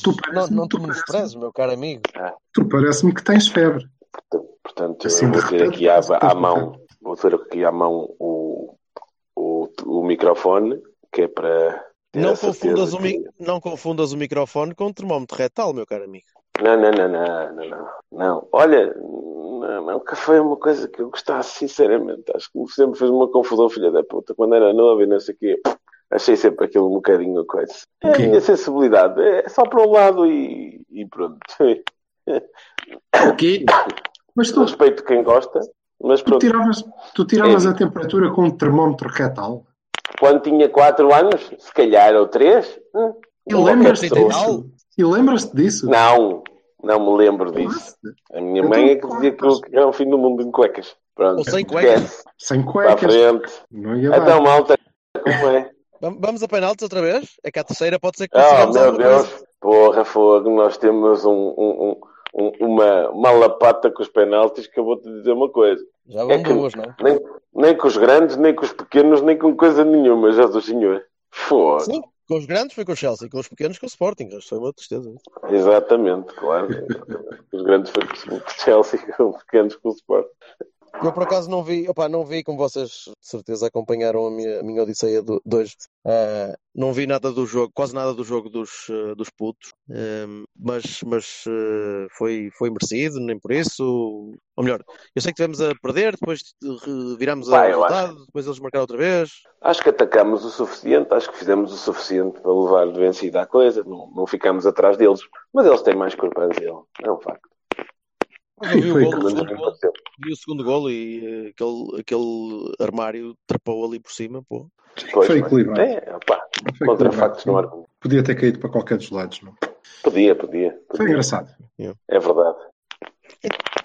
Tu não, não tu menosprezes, parece-me- meu caro amigo. tu parece-me que tens febre. Portanto, Assim, eu vou ter aqui à, à mão, vou ter aqui à mão o, o, o microfone, que é para Não confundas, o que- não confundas o microfone com o termómetro retal, meu caro amigo. Não, não, não, não, não, não. Não, olha, não, não, café é uma coisa que eu gostava sinceramente. Acho que sempre fez uma confusão, filha da puta. Quando era novo e não sei o quê, achei sempre aquilo um bocadinho coisa. É a Ok. minha sensibilidade, é só para um lado e, e pronto. O quê? Mas tu, Respeito quem gosta, mas tu pronto. tiravas, tu tiravas É. a temperatura com um termómetro retal? Quando tinha 4 anos, se calhar, ou 3, hum, E lembras-te disso? E lembras-te disso? Não, não me lembro disso. A minha Então, mãe é que dizia que era o fim do mundo em cuecas. Pronto, Ou sem cuecas. esquece. Sem Para a cuecas. frente. Não ia dar. Então, malta, como é? Vam- Vamos a penaltis outra vez? É que a terceira pode ser que Oh, consigamos meu Deus. coisa. Porra, fogo. Nós temos um, um- um- um- uma, uma lapata com os penaltis que eu vou-te dizer uma coisa. Já É vão que- duas, não? Nem, nem com os grandes, nem com os pequenos, nem com coisa nenhuma, já do senhor. Fogo. Sim, com os grandes foi com o Chelsea, com os pequenos com o Sporting. Isto foi uma tristeza. Exatamente, claro. Os grandes foi com o Chelsea, com os pequenos com o Sport. Eu por acaso não vi, opá, não vi como vocês de certeza acompanharam a minha, a minha odisseia do- de hoje. Ah, não vi nada do jogo, quase nada do jogo dos, eh, dos putos, Ehm, mas, mas eh, foi, foi merecido, nem por isso. Ou melhor, eu sei que tivemos a perder, depois viramos a resultado, depois eles marcaram outra vez. Acho que atacamos o suficiente, acho que fizemos o suficiente para levar vencida a coisa, não, não ficamos atrás deles. Mas eles têm mais corpância, é um facto. Mas eu vi o Foi golo, segundo golo, vi o segundo golo e eh, aquele, aquele armário trepou ali por cima, pô. Pois, Foi equilibrado. É, Foi contra factos não argumento. Podia ter caído para qualquer dos lados, não? Podia, podia. Foi podia. engraçado. É verdade.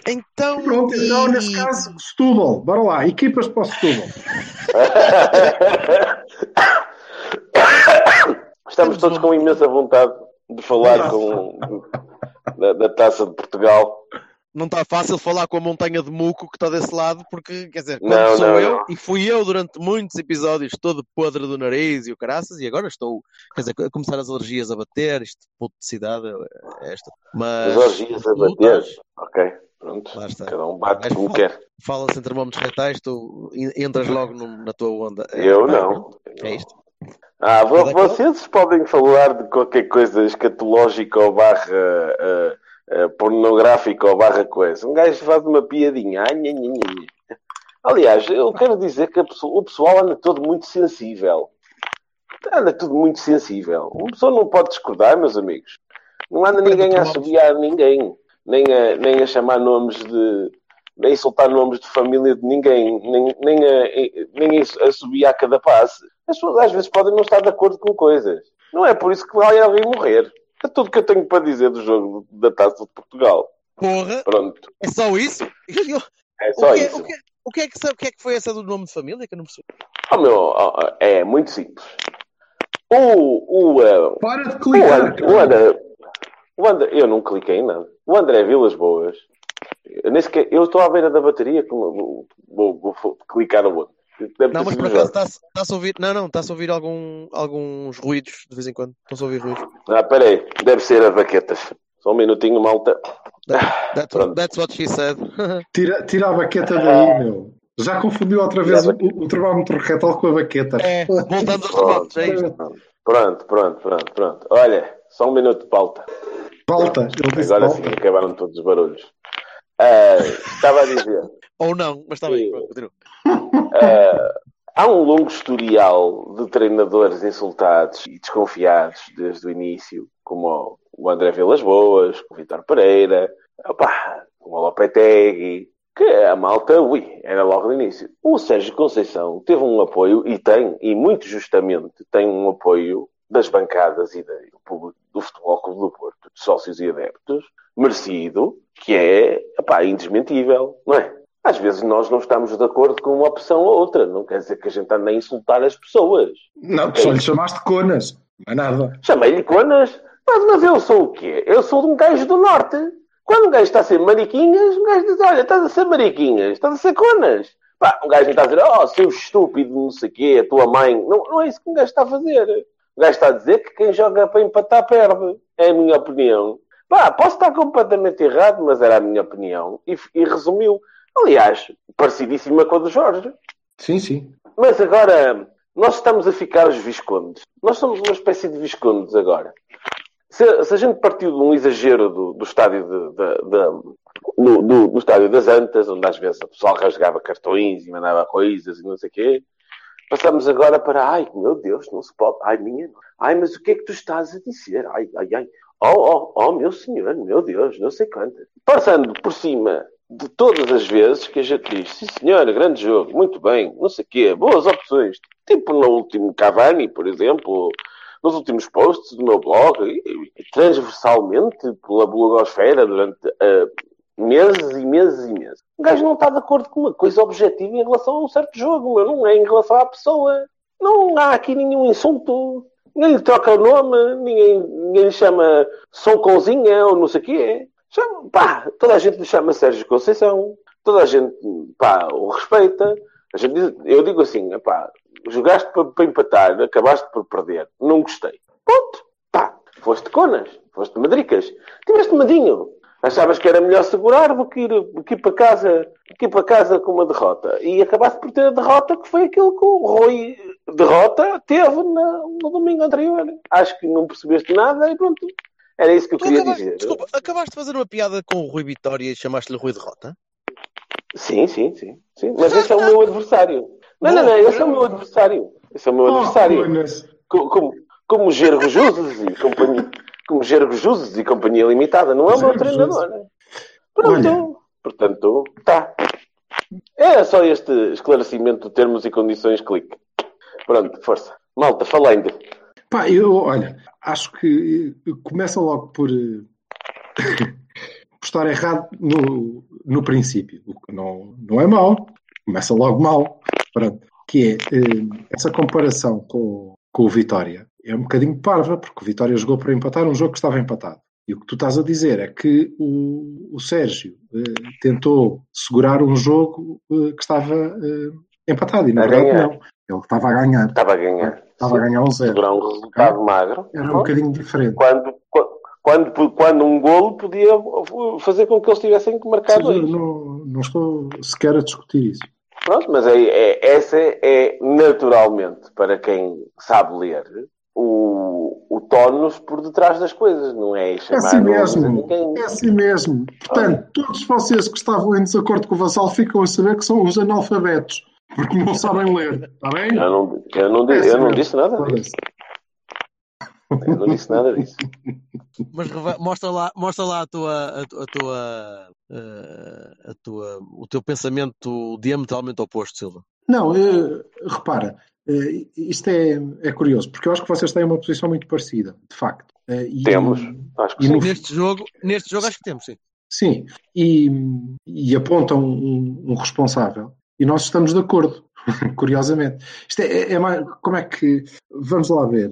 Então, Pronto, então, e- nesse caso, Setúbal. Bora lá. Equipas para o Setúbal. Estamos todos com imensa vontade de falar com, da, da taça de Portugal. Não está fácil falar com a montanha de muco que está desse lado, porque, quer dizer, quando Não, sou não, eu, não. e fui eu durante muitos episódios todo podre do nariz e o caraças, e agora estou, quer dizer, a começar as alergias a bater, isto, puto de cidade, é esta. Mas, As orgias a bater. Ok, pronto. Lá está. Cada um bate como fala- quer. Fala-se em termómetros retais, tu en- entras logo num- na tua onda. É, Eu pá, não. É isto. Ah, É daquele- vocês podem falar de qualquer coisa escatológica ou barra ah, ah, pornográfica ou barra coisa. Um gajo faz uma piadinha. Ai, nha, nha, nha. Aliás, eu quero dizer que pessoa- o pessoal anda todo muito sensível. Anda tudo muito sensível. Uma pessoa não pode discordar, meus amigos. Não anda ninguém a assobiar ninguém. Nem a, nem a chamar nomes de. Nem soltar nomes de família de ninguém. Nem, nem a, nem a assobiar cada passe. As pessoas às vezes podem não estar de acordo com coisas. Não é por isso que vai alguém morrer. É tudo que eu tenho para dizer do jogo da Taça de Portugal. Porra, Pronto. é só isso? É O só que, é- isso. o, que, é- o, que é que, o que é que foi essa do nome de família que eu não percebi? Oh, meu, oh, é muito simples. O, o, eh, Para de o, clicar. And- o André, o André, eu não cliquei em nada. O André Vilas Boas, eu, nem sequer, eu estou à beira da bateria, como, vou, vou, vou clicar aonde? Deve Não, mas por acaso está-se está-se a ouvir. Não, não, está-se a ouvir algum, alguns ruídos de vez em quando. Estão-se a ouvir ruídos. Ah, peraí, deve ser as baquetas. Só um minutinho, malta. That's, Pronto. that's what she said. Tira, tira a baqueta daí, meu. Já confundiu outra vez o, o termómetro retal com a baqueta. é, voltando aos termómetros, é isto. Pronto, pronto, pronto, pronto. Olha, só um minuto de pauta. Disse Agora volta. sim, acabaram todos os barulhos. Ah, estava a dizer. Ou não, mas está bem, continua. Ah, há um longo historial de treinadores insultados e desconfiados desde o início, como o André Vilas Boas, o Vitor Pereira, como o Lopetegui, que a malta, ui, era logo no início. O Sérgio Conceição teve um apoio, e tem, e muito justamente, tem um apoio das bancadas e do público do Futebol Clube do Porto, de sócios e adeptos, merecido, que é, epá, indesmentível, não é? Às vezes nós não estamos de acordo com uma opção ou outra. Não quer dizer que a gente ande a insultar as pessoas. Não, tu só lhe chamaste conas. Não é nada. Chamei-lhe conas, mas, mas eu sou o quê? Eu sou de um gajo do norte. Quando um gajo está a ser mariquinhas, um gajo diz, olha, estás a ser mariquinhas, estás a ser conas. Pá, um gajo não está a dizer, oh, seu estúpido, não sei o quê, a tua mãe. Não, não é isso que um gajo está a fazer. O gajo está a dizer que quem joga para empatar perde. É a minha opinião. Pá, posso estar completamente errado, mas era a minha opinião. E, e resumiu. Aliás, parecidíssima com a do Jorge. Sim, sim. Mas agora, nós estamos a ficar os viscondes. Nós somos uma espécie de viscondes agora. Se, se a gente partiu de um exagero do, do estádio de, de, de do, do, do, estádio das Antas, onde às vezes o pessoal rasgava cartões e mandava coisas e não sei o quê, passamos agora para, ai, meu Deus, não se pode, ai, minha, ai, mas o que é que tu estás a dizer? Ai, ai, ai, oh, oh, oh, meu senhor, meu Deus, não sei quanto. Passando por cima de todas as vezes que a gente diz, sim senhor, grande jogo, muito bem, não sei o quê, boas opções, tipo no último Cavani, por exemplo, nos últimos posts do meu blog, e, e transversalmente pela blogosfera durante uh, meses e meses e meses. O gajo não está de acordo com uma coisa objetiva em relação a um certo jogo, mas não é em relação à pessoa. Não há aqui nenhum insulto. Ninguém lhe troca o nome, ninguém, ninguém lhe chama Cozinha ou não sei o quê. Chama, pá, toda a gente lhe chama Sérgio Conceição, toda a gente pá, o respeita. A gente diz, eu digo assim, pá, jogaste para, para empatar, acabaste por perder, não gostei. Ponto. Pá, foste conas, foste madricas, tiveste medinho. Achavas que era melhor segurar do que ir, que ir para casa, que ir para casa com uma derrota. E acabaste por ter a derrota que foi aquilo que o Rui derrota teve na, no domingo anterior. Acho que não percebeste nada e pronto. Era isso que eu Tu queria acabaste, dizer. desculpa, acabaste de fazer uma piada com o Rui Vitória e chamaste-lhe Rui Derrota? Sim, sim, sim, sim. Mas esse é o meu adversário. Não, não, não, esse é o meu adversário. Esse é o meu Oh, adversário. conas. Co- Como, como Gergo Juzes e companhia. Como Gergo Juzes e companhia limitada. Não é o meu treinador. Pronto. Olha. Portanto, tá. É só este esclarecimento de termos e condições clique. Pronto, força. Malta, falando. Pá, eu, olha, acho que eh, começa logo por, eh, por estar errado no, no princípio, o que não, não é mau, começa logo mal, pronto, que é eh, essa comparação com, com o Vitória é um bocadinho parva, porque o Vitória jogou para empatar um jogo que estava empatado. E o que tu estás a dizer é que o, o Sérgio eh, tentou segurar um jogo eh, que estava eh, empatado, e na A verdade ganhar. não. Ele estava a ganhar. Estava a ganhar. Estava a ganhar um zero. Segurar um resultado magro. Era um bocadinho diferente. Quando, quando, quando um golo podia fazer com que eles tivessem que marcar dois. não, não estou sequer a discutir isso. Pronto, mas é, é- essa é naturalmente, para quem sabe ler, o, o tónus por detrás das coisas, não é É chamar assim nomes a mesmo. É assim mesmo. Portanto, todos vocês que estavam em desacordo com o Vassal ficam a saber que são os analfabetos, porque não sabem ler. Está bem? Eu não, eu não, É eu não disse nada disso. Eu não disse nada disso. Mas mostra lá, mostra lá a tua, a, tu- a tua, eh, a tua, o teu pensamento diametralmente oposto, Silva. Não, eh, repara, eh, isto é, é curioso, porque eu acho que vocês têm uma posição muito parecida, de facto. E- Temos. Acho que E sim. Neste jogo, neste jogo acho que temos, sim. Sim, e, e apontam um, um responsável e nós estamos de acordo, curiosamente. Isto é, é mais, como é que, vamos lá ver,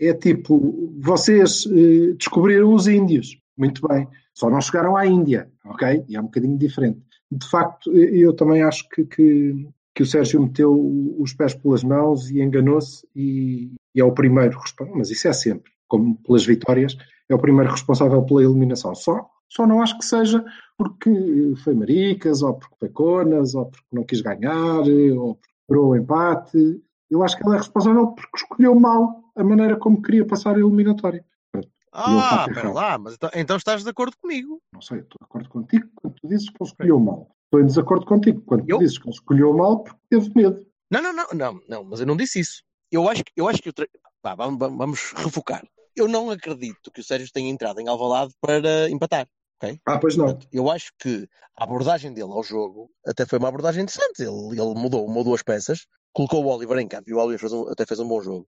é, é tipo, vocês eh, descobriram os índios, muito bem, só não chegaram à Índia, ok? E é um bocadinho diferente. De facto, eh, eu também acho que, que, que o Sérgio meteu os pés pelas mãos e enganou-se e, e é o primeiro responsável, mas isso é sempre, como pelas vitórias, é o primeiro responsável pela eliminação. Só, só não acho que seja porque foi maricas, ou porque foi conas, ou porque não quis ganhar, ou porque procurou o empate. Eu acho que ele é responsável porque escolheu mal a maneira como queria passar a eliminatória. Ah, faço espera lá, mas então, então estás de acordo comigo. Não sei, estou de acordo contigo quando tu dizes que ele escolheu mal. Estou em desacordo contigo quando Eu? tu dizes que ele escolheu mal porque teve medo. Não, não, não, não, não, mas eu não disse isso. Eu acho que, eu acho que o tre... Vá, vamos, vamos- vamos refocar. Eu não acredito que o Sérgio tenha entrado em Alvalade para empatar. Ok? Ah, pois não. Portanto, eu acho que a abordagem dele ao jogo até foi uma abordagem interessante. Ele, ele mudou uma ou duas peças, colocou o Oliver em campo e o Oliver fez um- até fez um bom jogo.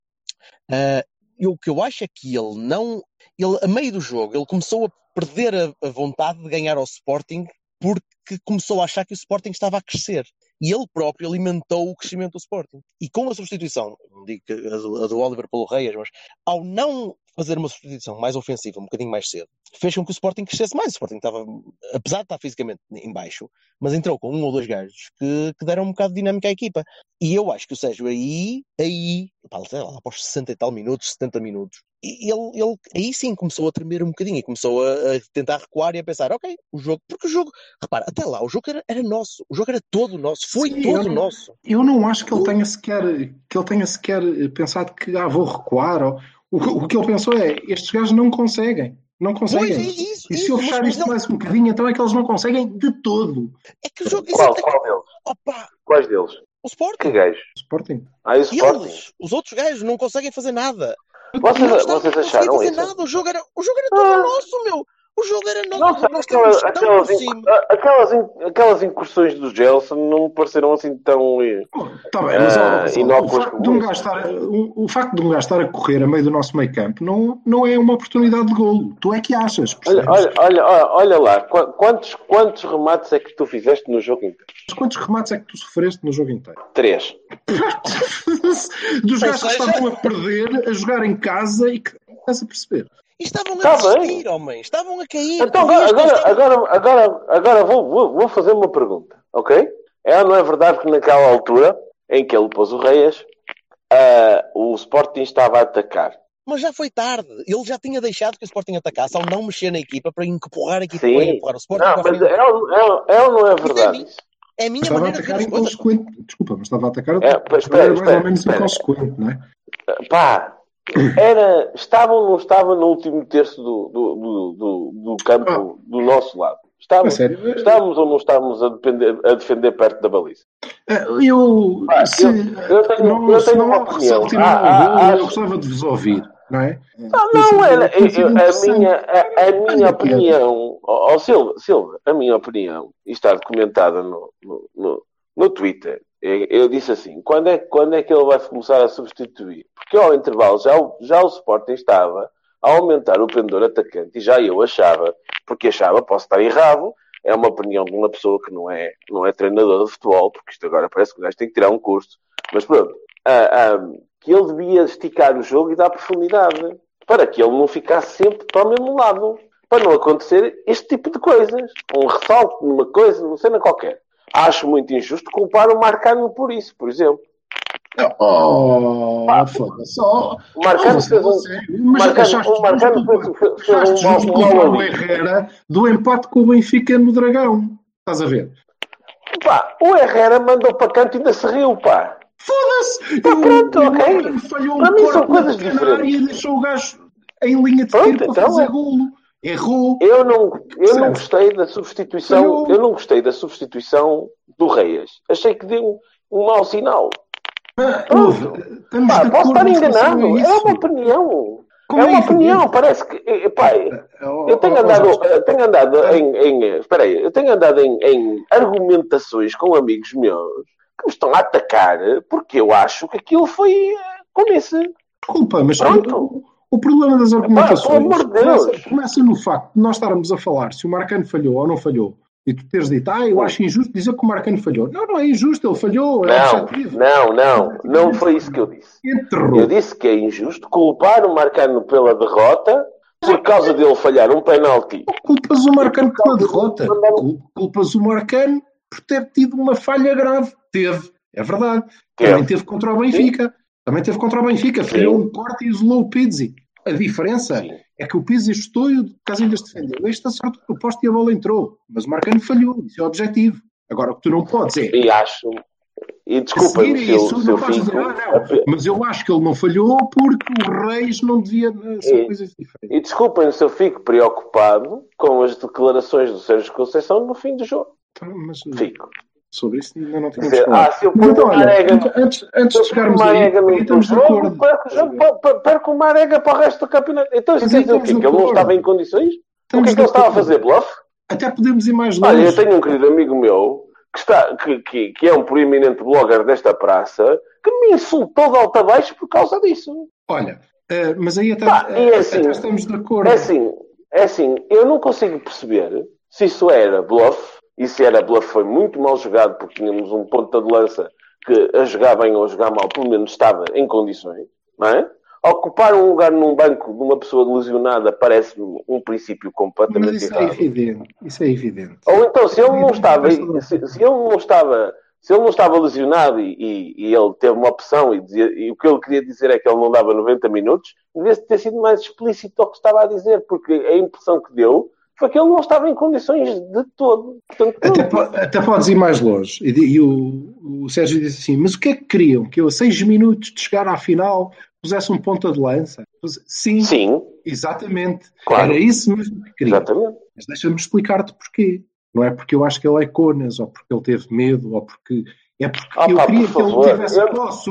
Ah, e o que eu acho é que ele não. Ele, a meio do jogo, ele começou a perder a, a vontade de ganhar ao Sporting porque começou a achar que o Sporting estava a crescer. E ele próprio alimentou o crescimento do Sporting. E com a substituição, não digo que a do, Oliver pelo Reis, mas ao não fazer uma substituição mais ofensiva, um bocadinho mais cedo, fez com que o Sporting crescesse mais. O Sporting estava, apesar de estar fisicamente em baixo, mas entrou com um ou dois gajos que, que deram um bocado de dinâmica à equipa. E eu acho que o Sérgio aí, aí, pá, sei lá, após 60 e tal minutos, 70 minutos, ele, ele aí sim começou a tremer um bocadinho e começou a, a tentar recuar e a pensar, ok, o jogo, porque o jogo, repara, até lá, o jogo era, era nosso, o jogo era todo nosso, foi Sim, todo eu- nosso. Eu não acho que ele tenha sequer, que ele tenha sequer pensado que ah, vou recuar. Ou, o, que- o que ele pensou é: estes gajos não conseguem. Não Pois é conseguem. isso, E se isso, eu fechar isto ele- mais um bocadinho, então é que eles não conseguem de todo. é que o jogo, Qual, é que- qual deles? opa, Quais deles? o Que Sporting, gajo? Sporting. Ah, e o Sporting? eles, os outros gajos não conseguem fazer nada. Vocês, Não vocês não acharam fazer isso? nada, o jogo era, o jogo era todo Ah. nosso, meu. O jogo era nosso, Nossa, nós aquelas, aquelas, inc- aquelas, in- aquelas incursões do Gelson não me pareceram assim tão. eh, Tá bem, mas Ah, inócuas o, facto de um gajo estar, o, o facto de um gajo estar a correr a meio do nosso meio campo não, não é uma oportunidade de golo. Tu é que achas. Olha, olha, olha, olha, lá, qu- quantos, quantos remates é que tu fizeste no jogo inteiro? Mas quantos remates é que tu sofreste no jogo inteiro? Três. Dos gajos que estavam a perder, a jogar em casa e que estás a perceber. Estavam a Tá desistir, homem. Estavam a cair. Então agora, agora, estavam- agora, agora, agora vou, vou, vou fazer uma pergunta, ok? É ou não é verdade que naquela altura em que ele pôs o Reias, ah, o Sporting estava a atacar? Mas já foi tarde. Ele já tinha deixado que o Sporting atacasse ao não mexer na equipa para empurrar a equipa, Sim. para empurrar o Sporting Não, a mas é, ou- é, é ou não é verdade isso? É a minha Estava a maneira de ver atacar coisas. inconsequente. Desculpa, mas estava a atacar É, espera, era mais espera, ou menos espera. inconsequente, não é? Pá, era, estava ou não estava no último terço do, do, do, do, do campo do nosso lado? Estava, A sério? estávamos ou não estávamos a, depender- a defender perto da baliza? Eh, Eu, Pá, se, eu- eu tenho- não, eu tenho uma opinião. Ah, ah, acho- eu gostava de vos ouvir, não é? Não, não, era, eu- a minha, a, a minha Olha, opinião, ó ó, Silva, Silva, a minha opinião, e está documentada no, no, no, no Twitter, eu, eu disse assim, quando é, quando é que ele vai começar a substituir? Porque ao intervalo já, o- já o Sporting estava a aumentar o pendor atacante, e já eu achava, porque achava, posso estar errado, é uma opinião de uma pessoa que não é, não é treinador de futebol, porque isto agora parece que o gajo tem que tirar um curso, mas pronto, ah, ah, que ele devia esticar o jogo e dar profundidade, para que ele não ficasse sempre para o mesmo lado, para não acontecer este tipo de coisas. Um ressalto numa coisa, não sei na qualquer. Acho muito injusto culpar o Marcano por isso, por exemplo. Oh, foda-se. Oh, O Marcano fez um, Marcano- o Marcano justo fez- fez- um mau- um. Herrera do empate com o Benfica no Dragão. Estás a ver? Pá, o Herrera mandou para canto e ainda se riu, pá. Foda-se! Tá o- pronto, o ok. Marcano falhou Para um mim são coisas diferentes. e deixou o gajo em linha de tiro para então fazer é. golo. Errou. Eu não, eu não gostei da substituição. Falhou. Eu não gostei da substituição do Reis. Achei que deu um mau sinal. Ah, estamos Pá, posso estar enganado. É uma opinião. Como é uma evidente. opinião. Parece que. eh, Pá, Oh, eu tenho oh, andado, Jorge, eu tenho andado em, em. Espera aí. Eu tenho andado em, em argumentações com amigos meus que me estão a atacar porque eu acho que aquilo foi eh, como esse. Desculpa, mas Pronto. O, problema das argumentações começa, no facto de nós estarmos a falar se o Marcano falhou ou não falhou. E tu teres dito, ah, eu acho injusto dizer que o Marcano falhou. Não, não é injusto, ele falhou, é Não, não, não. Não foi isso que eu disse. Enterrou. Eu disse que é injusto culpar o Marcano pela derrota por causa dele falhar um penalti. Culpas o Marcano pela derrota. Culpas o Marcano por ter tido uma falha grave. Teve, é verdade. Teve. Também teve contra o Benfica. Também teve contra o Benfica. Falhou um corte e isolou o Pizzi. A diferença Sim. é que o Pizzi chutou e o Casilhas defendeu. Este acertou no poste e a bola entrou. Mas o Marcano falhou. Isso é o objetivo. Agora, o que tu não podes é E acho. E a desculpa-me seguir se eu, isso, se não ah, não. Mas eu acho que ele não falhou porque o Reis não devia. São E- coisas diferentes. E desculpem se eu fico preocupado com as declarações do Sérgio Conceição no fim do jogo. Então, mas Fico. Sobre isso ainda não tínhamos Dizer, falado. ah, se eu ponho então, olha, antes, antes de chegarmos aí, estamos de acordo. perco, o Marega para o resto do campeonato. Então isso quer aí dizer o quê? Que ele não estava em condições? O que é que ele estava a fazer? Bluff? até podemos ir mais longe. Olha, eu tenho um querido amigo meu que, está, que, que, que é um proeminente blogger desta praça que me insultou de alta baixo por causa disso. Olha, uh, mas aí até, e é assim, até estamos de acordo. É assim, é assim, eu não consigo perceber se isso era bluff, e se era bluff foi muito mal jogado porque tínhamos um ponto de lança que a jogar bem ou a jogar mal, pelo menos estava em condições, não é? Ocupar um lugar num banco de uma pessoa lesionada parece-me um princípio completamente Mas isso é errado. evidente, isso é evidente. Ou então, se ele não estava, se, se ele não estava, se ele não estava lesionado e, e- e ele teve uma opção e, dizia- e o que ele queria dizer é que ele não dava 90 minutos, devia ter sido mais explícito ao que estava a dizer, porque a impressão que deu foi que ele não estava em condições de todo. Portanto, Até, até podes ir mais longe. E, e o, o Sérgio disse assim: Mas o que é que queriam? Que eu, a seis minutos de chegar à final, pusesse um ponta de lança? Sim, Sim, exatamente. Claro. Era isso mesmo que queriam. exatamente. Mas deixa-me explicar-te porquê. Não é porque eu acho que ele é conas, ou porque ele teve medo, ou porque. É porque Ah, eu pá, queria por que ele tivesse eu- posse.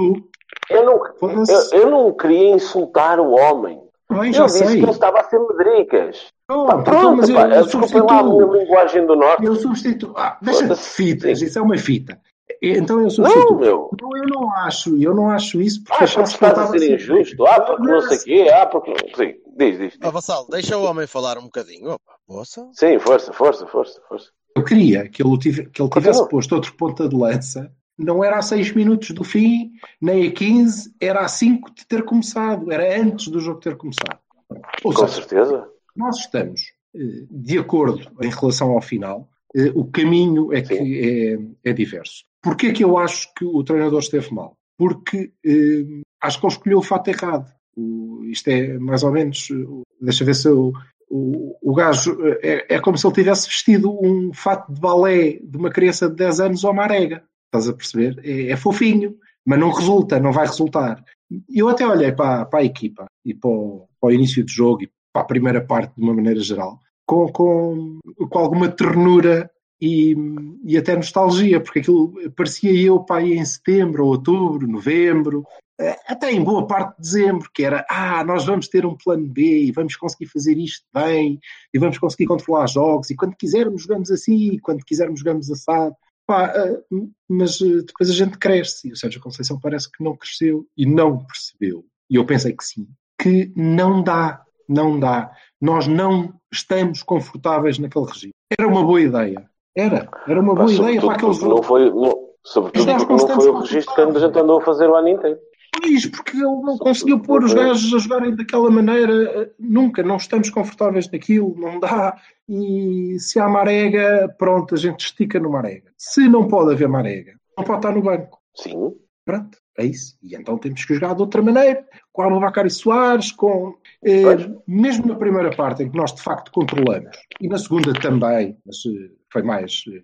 Eu não, eu, eu não queria insultar o homem. Bem, Eu disse sei. que ele estava a ser medricas. Pronto, Pá, então, pronto, mas eu, pá, eu lá a substituo. linguagem do norte. Eu substituo. Ah, deixa de fitas, Sim. isso é uma fita. Então eu Não, substituo. meu. Não, eu não acho, eu não acho isso porque Ah, porque que estás a ser ser injusto. Ah, porque não sei o quê. Ah, porque... Sim, diz, diz. Ah, Vassal, deixa o homem falar um bocadinho. Opa, poça. Sim, força, força, força, força. Eu queria que ele, tive- que ele tivesse Continua. posto outro ponta de lança. Não era a 6 minutos do fim, nem a 15, era a 5 de ter começado. Era antes do jogo ter começado. Ou Com seja, certeza. Nós estamos eh, de acordo em relação ao final. Eh, O caminho é que é, é diverso. Porquê que eu acho que o treinador esteve mal? Porque eh, acho que ele escolheu o fato errado. O- isto é mais ou menos. Deixa ver se eu. O, o gajo eh, é, é como se ele tivesse vestido um fato de balé de uma criança de 10 anos ou uma arega. Estás a perceber? É, é fofinho, mas não resulta, não vai resultar. Eu até olhei para, para a equipa e para o, para o início do jogo e para a primeira parte de uma maneira geral com, com, com alguma ternura e, e até nostalgia, porque aquilo parecia eu aí em setembro, ou outubro, novembro, eh, até em boa parte de dezembro, que era, ah, nós vamos ter um plano B e vamos conseguir fazer isto bem e vamos conseguir controlar jogos e quando quisermos jogamos assim e quando quisermos jogamos assado. Pá, eh, mas eh, depois a gente cresce e o Sérgio Conceição parece que não cresceu e não percebeu. E eu pensei que sim, que não dá, não dá. Nós não estamos confortáveis naquele regime. Era uma boa ideia. Era. Era uma boa ideia para aquele porque não foi, não, sobretudo nós porque não foi o registro que a gente andou a fazer o ano inteiro. Pois, porque ele não conseguiu pôr os gajos a jogarem daquela maneira. Nunca, não estamos confortáveis naquilo, não dá. E se há marega, pronto, a gente estica no marega. Se não pode haver marega, não pode estar no banco. Sim. Pronto, é isso. E então temos que jogar de outra maneira, com Abubacar e Soares, com. eh, mesmo na primeira parte, em que nós de facto controlamos, e na segunda também, mas eh, foi mais, eh,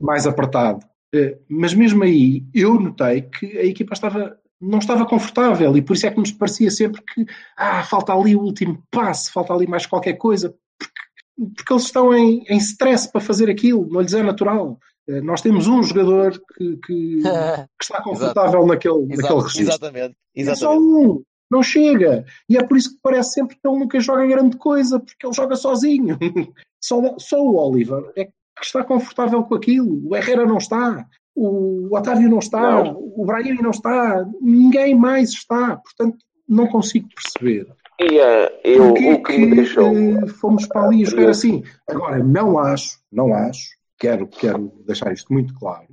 mais apertado. Eh, mas mesmo aí, eu notei que a equipa estava, não estava confortável, e por isso é que nos parecia sempre que ah, falta ali o último passe, falta ali mais qualquer coisa, porque, porque eles estão em, em stress para fazer aquilo, não lhes é natural. Eh, Nós temos um jogador que, que- que está confortável naquele, naquele Exato, registro. exatamente. É só exatamente. um, não chega. E é por isso que parece sempre que ele nunca joga grande coisa, porque ele joga sozinho. Só, só o Oliver é que está confortável com aquilo. O Herrera não está. O Otávio não está. Não. O Brahim não está. Ninguém mais está. Portanto, não consigo perceber. E eh, eu, Porquê o que me deixou. eh, fomos para ali a jogar assim? Agora, não acho, não acho, quero, quero deixar isto muito claro,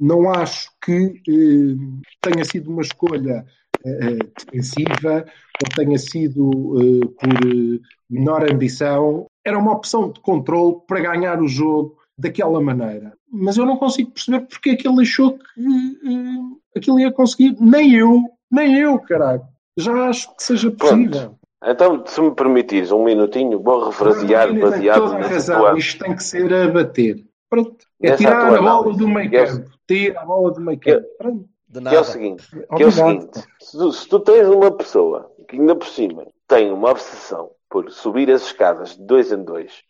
não acho que eh, tenha sido uma escolha eh, defensiva ou tenha sido eh, por eh, menor ambição. Era uma opção de controle para ganhar o jogo daquela maneira. Mas eu não consigo perceber porque é que ele achou que eh, aquilo ia conseguir. Nem eu, nem eu, caralho. Já acho que seja possível. Então, se me permitires um minutinho, vou refrasear baseado toda a nesse razão. tua- Isto tem que ser a bater. Pronto. É tirar tua a bola análise. do meio é campo. Tira a bola do meio campo. Pronto. De Que é o seguinte, que é o seguinte se, tu, se tu tens uma pessoa que ainda por cima tem uma obsessão por subir as escadas de dois em dois,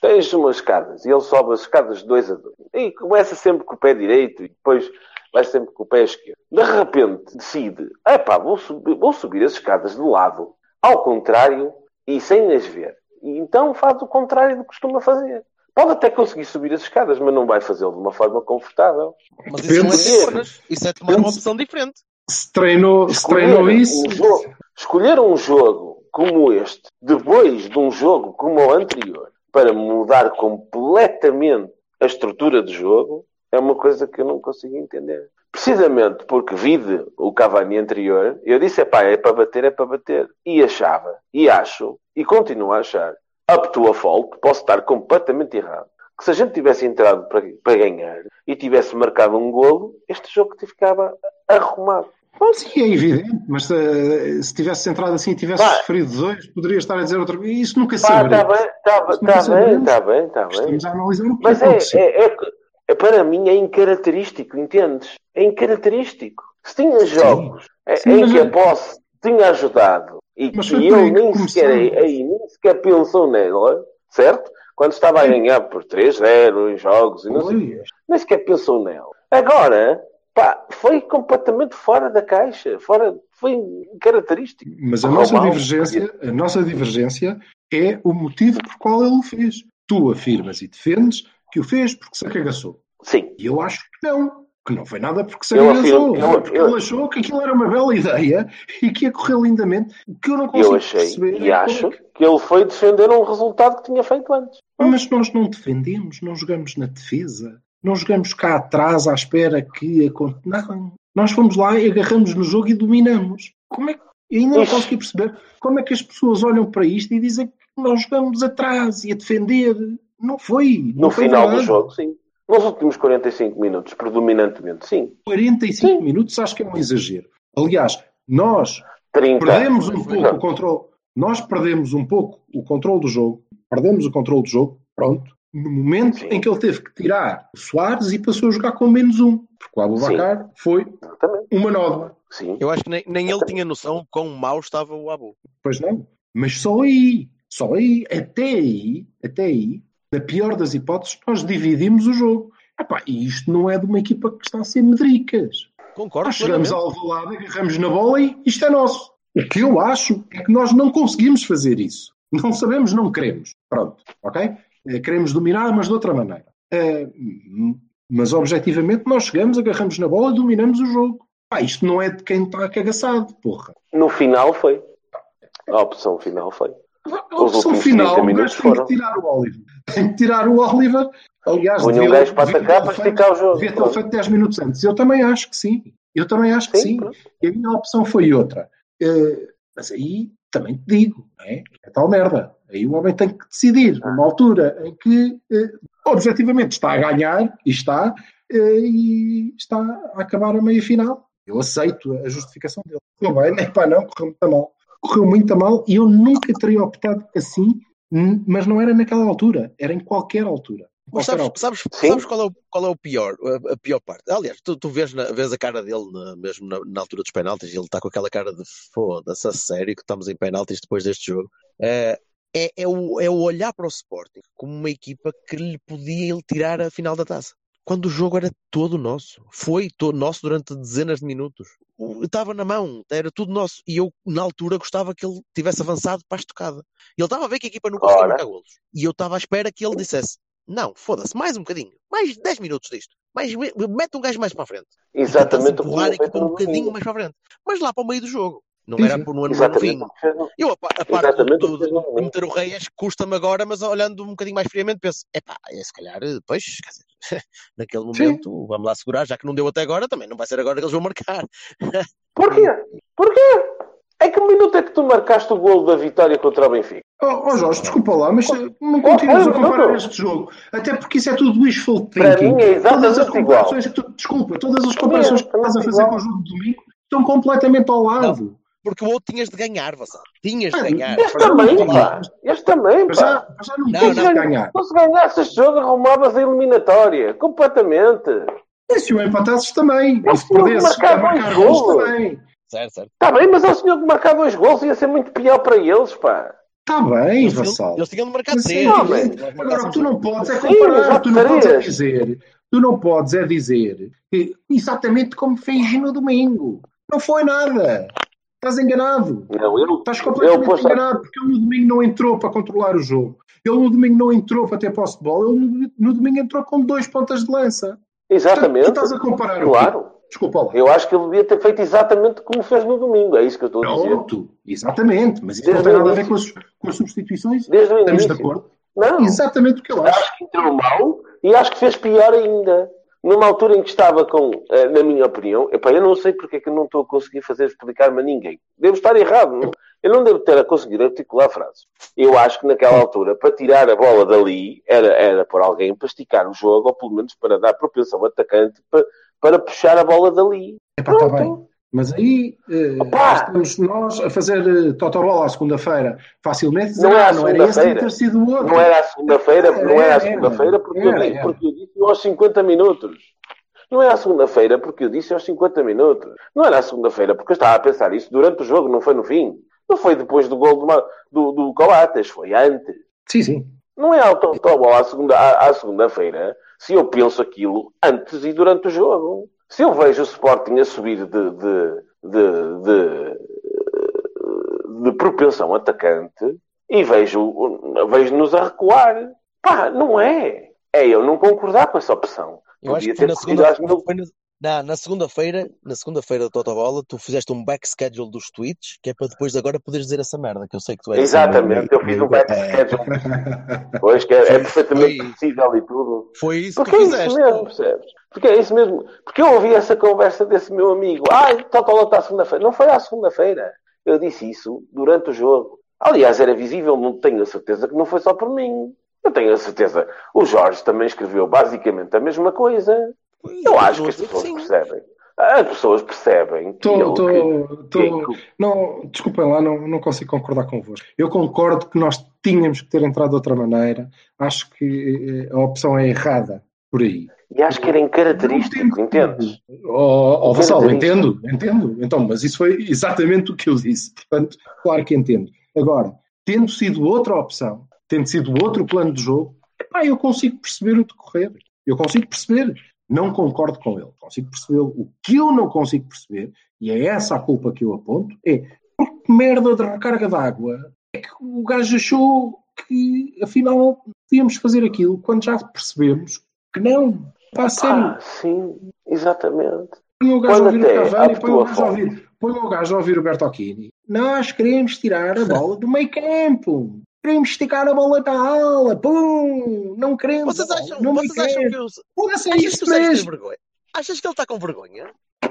tens umas escadas e ele sobe as escadas de dois a dois e começa sempre com o pé direito e depois vai sempre com o pé esquerdo. De repente decide, epá, vou subir, vou subir as escadas de lado, ao contrário, e sem as ver. E então faz o contrário do que costuma fazer. Pode até conseguir subir as escadas, mas não vai fazê-lo de uma forma confortável. Mas isso é Depende- semanas. Isso é tomar uma opção diferente. Se treinou, se treinou isso, um jogo, escolher um jogo como este, depois de um jogo como o anterior, para mudar completamente a estrutura do jogo, é uma coisa que eu não consigo entender. Precisamente porque vide o Cavani anterior, eu disse, epá, é para bater, é para bater. E achava, e acho, e continuo a achar, up to a fault, posso estar completamente errado, que se a gente tivesse entrado para, para ganhar e tivesse marcado um golo, este jogo ficava arrumado. Bom, sim, é evidente, mas eh, se tivesse entrado assim e tivesse Pá. sofrido dois, poderia estar a dizer outra coisa. Isso nunca Pá, saberemos. está bem, está tá bem, está bem, está bem. Estamos a analisar o que Mas é, é, é- é- para mim é incaracterístico, entendes? É incaracterístico. Se tinha jogos eh, Sim, em que é- a posse tinha ajudado e Mas que ele nem sequer, aí, nem sequer pensou nela, certo? Quando estava a ganhar por 3-0 em jogos e não sei o nem sequer pensou nela. Agora, pá, foi completamente fora da caixa, fora, foi característico. Mas a nossa divergência, a nossa divergência é o motivo por qual ele o fez. Tu afirmas e defendes que o fez porque se acagaçou. Sim, E eu acho que não. Que não foi nada porque se acagaçou. afirmo- eu- porque ele achou que aquilo era uma bela ideia e que ia correr lindamente. O que eu não consigo eu achei perceber. e é acho que- que ele foi defender um resultado que tinha feito antes. Mas nós não defendemos, não jogamos na defesa. Não jogamos cá atrás à espera que aconteça. Não. Nós fomos lá e agarramos no jogo e dominamos. Como é que. Eu ainda não consegui perceber como é que as pessoas olham para isto e dizem que nós jogamos atrás e a defender. Não foi. No não foi final do verdade. jogo, sim. Nos últimos 45 minutos, predominantemente, sim. 45 Sim. minutos acho que é um exagero. Aliás, nós 30. perdemos um Não. pouco o controle. Nós perdemos um pouco o controle do jogo. Perdemos o controle do jogo. Pronto. No momento Sim. em que ele teve que tirar o Soares e passou a jogar com menos um. Porque o Abubacar foi Exatamente. uma nódoa. Sim. Eu acho que nem, nem ele tinha noção quão mau estava o Abu. Pois não. Mas só aí. Só aí. Até aí. Até aí. Na pior das hipóteses, nós dividimos o jogo. Epá, e isto não é de uma equipa que está a ser medricas. Concordo Nós chegamos ao Alvalade, agarramos na bola e isto é nosso. O que eu acho é que nós não conseguimos fazer isso. Não sabemos, não queremos. Pronto, ok? Eh, Queremos dominar, mas de outra maneira. Hum, Mas objetivamente nós chegamos, agarramos na bola e dominamos o jogo. Pá, isto não é de quem está cagaçado, porra. No final foi. A opção final foi. A opção final, 30 o gajo tem que tirar o Oliver. Tem que tirar o Oliver. Aliás, Punha um gajo para atacar para esticar o jogo. Devia ter feito 10 minutos antes. Eu também acho que sim. Eu também acho que Sim. E a minha opção foi outra. Eh, mas aí também te digo, não é? É tal merda. Aí o homem tem que decidir, Ah. numa altura em que eh, objetivamente está a ganhar, e está, eh, e está a acabar a meia final. Eu aceito a justificação dele. Correu bem, nem pá, não, correu muito mal. Correu muito a mal e eu nunca teria optado assim, mas não era naquela altura, era em qualquer altura. Mas sabes, sabes, sabes qual, é o, qual é o pior, a, a pior parte? Aliás, tu, tu vês, na- vês a cara dele na- mesmo na, na altura dos penaltis, e ele está com aquela cara de foda-se, a sério que estamos em penaltis depois deste jogo. É, é, é o, é o olhar para o Sporting como uma equipa que lhe podia ele tirar a final da taça. Quando o jogo era todo nosso. Foi todo nosso durante dezenas de minutos. Estava na mão, era tudo nosso. E eu, na altura, gostava que ele tivesse avançado para a estocada. E ele estava a ver que a equipa não conseguia marcar golos. E eu estava à espera que ele dissesse: Não, foda-se, mais um bocadinho, mais 10 minutos disto, mais, mete um gajo mais para a frente. Exatamente empurrar a equipa um bocadinho mais para a frente. Mas lá para o meio do jogo. Não Sim, era sim. por no ano Exatamente vinho. o que fez no- Eu, a, a parte do, que do, de meter o Reis custa-me agora, mas olhando um bocadinho mais friamente, penso: epá, é, se calhar, depois, quer dizer, naquele momento, vamos lá segurar, já que não deu até agora, também não vai ser agora que eles vão marcar. Porquê? Porquê? Em que minuto é que tu marcaste o golo da vitória contra o Benfica? Oh, oh Jorge, desculpa lá, mas eh, não Oh, continuas oh, a comparar oh. este jogo. Até porque isso é tudo wishful thinking. Para mim é exatamente todas as igual. comparações que tu, desculpa, todas as comparações que tu estás a fazer igual. com o jogo de domingo estão completamente ao lado. Porque o outro tinhas de ganhar, Vassal. Tinhas de Ah, ganhar. Este também, pá. Este também, Mas já, pá. mas já não, Não, não. ganhar. Se ganhasse este jogo, arrumavas a eliminatória. Completamente. E se o empatasses também. E se perdesses marcar gols também. Certo, certo. Está bem, mas ao senhor que marcar dois gols ia ser muito pior para eles, pá. Está bem, Eles, Vassal. eles tinham de marcar três. mas- Agora, o que tu não podes é comparar, já tu não podes é dizer, tu não podes é dizer que exatamente como fez no domingo. Não foi nada. Estás enganado. Não, eu, Estás completamente eu enganado porque ele no domingo não entrou para controlar o jogo. Ele no domingo não entrou para ter posse de bola. Ele no, domingo entrou com dois pontas de lança. Exatamente. Portanto, tu estás a comparar o quê? Claro. Desculpa lá. Eu acho que ele devia ter feito exatamente como fez no domingo. É isso que eu estou a dizer. Pronto, exatamente. Mas isso Desde não tem o nada a ver início. com as, com as substituições. Desde o Estamos de início. acordo. Não. Exatamente o que eu acho. Acho que entrou mal e acho que fez pior ainda. Numa altura em que estava com, eh, na minha opinião, epá, eu não sei porque é que não estou a conseguir fazer explicar-me a ninguém. Devo estar errado. Não? Eu não devo ter a conseguir articular frases. Eu acho que naquela altura, para tirar a bola dali, era, era por alguém para esticar o jogo, ou pelo menos para dar propensão ao atacante para, para puxar a bola dali. Epá, está bem. Mas aí eh, Opa! estamos nós a fazer eh, totobola à segunda-feira facilmente. Não é ah, não era esse, segunda-feira. ter sido o outro. Não era à segunda-feira, Era, não era à era, segunda-feira porque, eu era, disse- era. porque eu disse aos 50 minutos. Não é à segunda-feira porque eu disse aos 50 minutos. Não era à segunda-feira porque eu estava a pensar isso durante o jogo, não foi no fim. Não foi depois do gol do, do, do Coates, foi antes. Sim, sim. Não é ao totobola à segunda- à- à segunda-feira se eu penso aquilo antes e durante o jogo. Se eu vejo o Sporting a subir de, de, de, de, propensão atacante e vejo, vejo-nos a recuar. Pá, não é. É eu não concordar com essa opção. Eu acho Podia que foi na segunda, foi na, na, na segunda-feira, na segunda-feira da Totobola, tu fizeste um back schedule dos tweets, que é para depois de agora poderes dizer essa merda, que eu sei que tu és. Exatamente, eu fiz um back schedule. Pois, que é, é perfeitamente Foi- possível e tudo. Foi isso que Porque tu é isso fizeste. mesmo, percebes? Porque é isso mesmo. Porque eu ouvi essa conversa desse meu amigo. Ah, Totola está à segunda-feira. Não foi à segunda-feira. Eu disse isso durante o jogo. Aliás, era visível, não tenho a certeza que não foi só por mim. Eu tenho a certeza. O Jorge também escreveu basicamente a mesma coisa. Eu acho que as pessoas Sim. percebem. As pessoas percebem Tô, eu- tô, que- tô- que- não, desculpem lá, não, não consigo concordar convosco. Eu concordo que nós tínhamos que ter entrado de outra maneira. Acho que eh, a opção é errada por aí. E acho que era incaracterístico, Não tem- entendes? Oh, oh, Vassal, Característico. entendo, entendo. Então, mas isso foi exatamente o que eu disse. Portanto, claro que entendo. Agora, tendo sido outra opção, tendo sido outro plano de jogo, epá, eu consigo perceber o decorrer. Eu consigo perceber. Não concordo com ele. Consigo perceber. O que eu não consigo perceber, e é essa a culpa que eu aponto, é por que merda de recarga d'água é que o gajo achou que afinal podíamos fazer aquilo quando já percebemos que não. Pá, a sério. Ah, sim, exatamente. Põe o gajo a ouvir o Cavani e põe o gajo a ouvir, põe o gajo a ouvir o Bertocchini. Nós queremos tirar a bola do meio campo. Queremos esticar a bola da ala. Pum! Não queremos. Vocês a acham, meio vocês acham campo. que eu. É isso mesmo. vergonha? Achas que ele está com vergonha?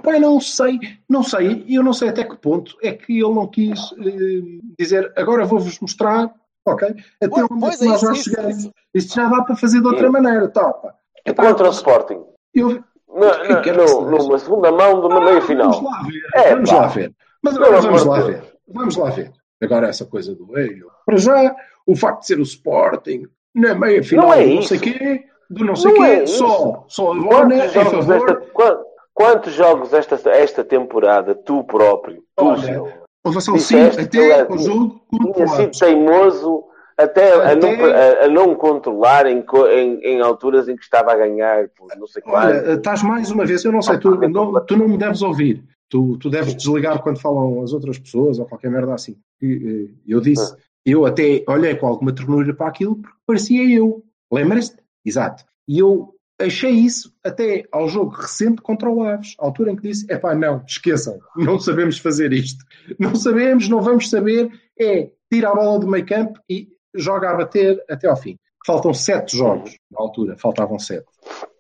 Eu não sei, não sei, eu não sei até que ponto é que ele não quis eh, dizer agora vou-vos mostrar, ok? Até Pois- onde pois é é que nós isso, chegamos. isso. Isto já dá para fazer de outra maneira, tá, pá. Epá, Contra o Sporting. eu, Na- quer que no- numa segunda mão de uma meia final. Vamos lá ver. É, vamos pá. lá ver. Mas agora vamos lá ver. Vamos lá ver. Agora essa coisa do meio. Para já, o facto de ser o Sporting na meia final Não é do não sei quê, do não sei Não quê, é só, só a Bona Quantos em jogos, favor. esta, qua- quantos jogos esta, esta temporada tu próprio, tu, Olha, O Vassal, sim, até o jogo contra tinha o sido teimoso até, A, não, Até- a, a não controlar em, em, em alturas em que estava a ganhar por não sei quanto. Olha, estás mais uma vez, eu não sei, tu não, tu não me deves ouvir. Tu, tu deves desligar quando falam as outras pessoas ou qualquer merda assim. E, eh, Eu disse, eu até olhei com alguma ternura para aquilo porque parecia eu. Lembras-te? Exato. E eu achei isso até ao jogo recente contra o Aves, à altura em que disse: é pá, não, esqueçam, não sabemos fazer isto. Não sabemos, não vamos saber. É tira a bola do meio campo e joga a bater até ao fim. Faltam sete jogos na altura, faltavam sete.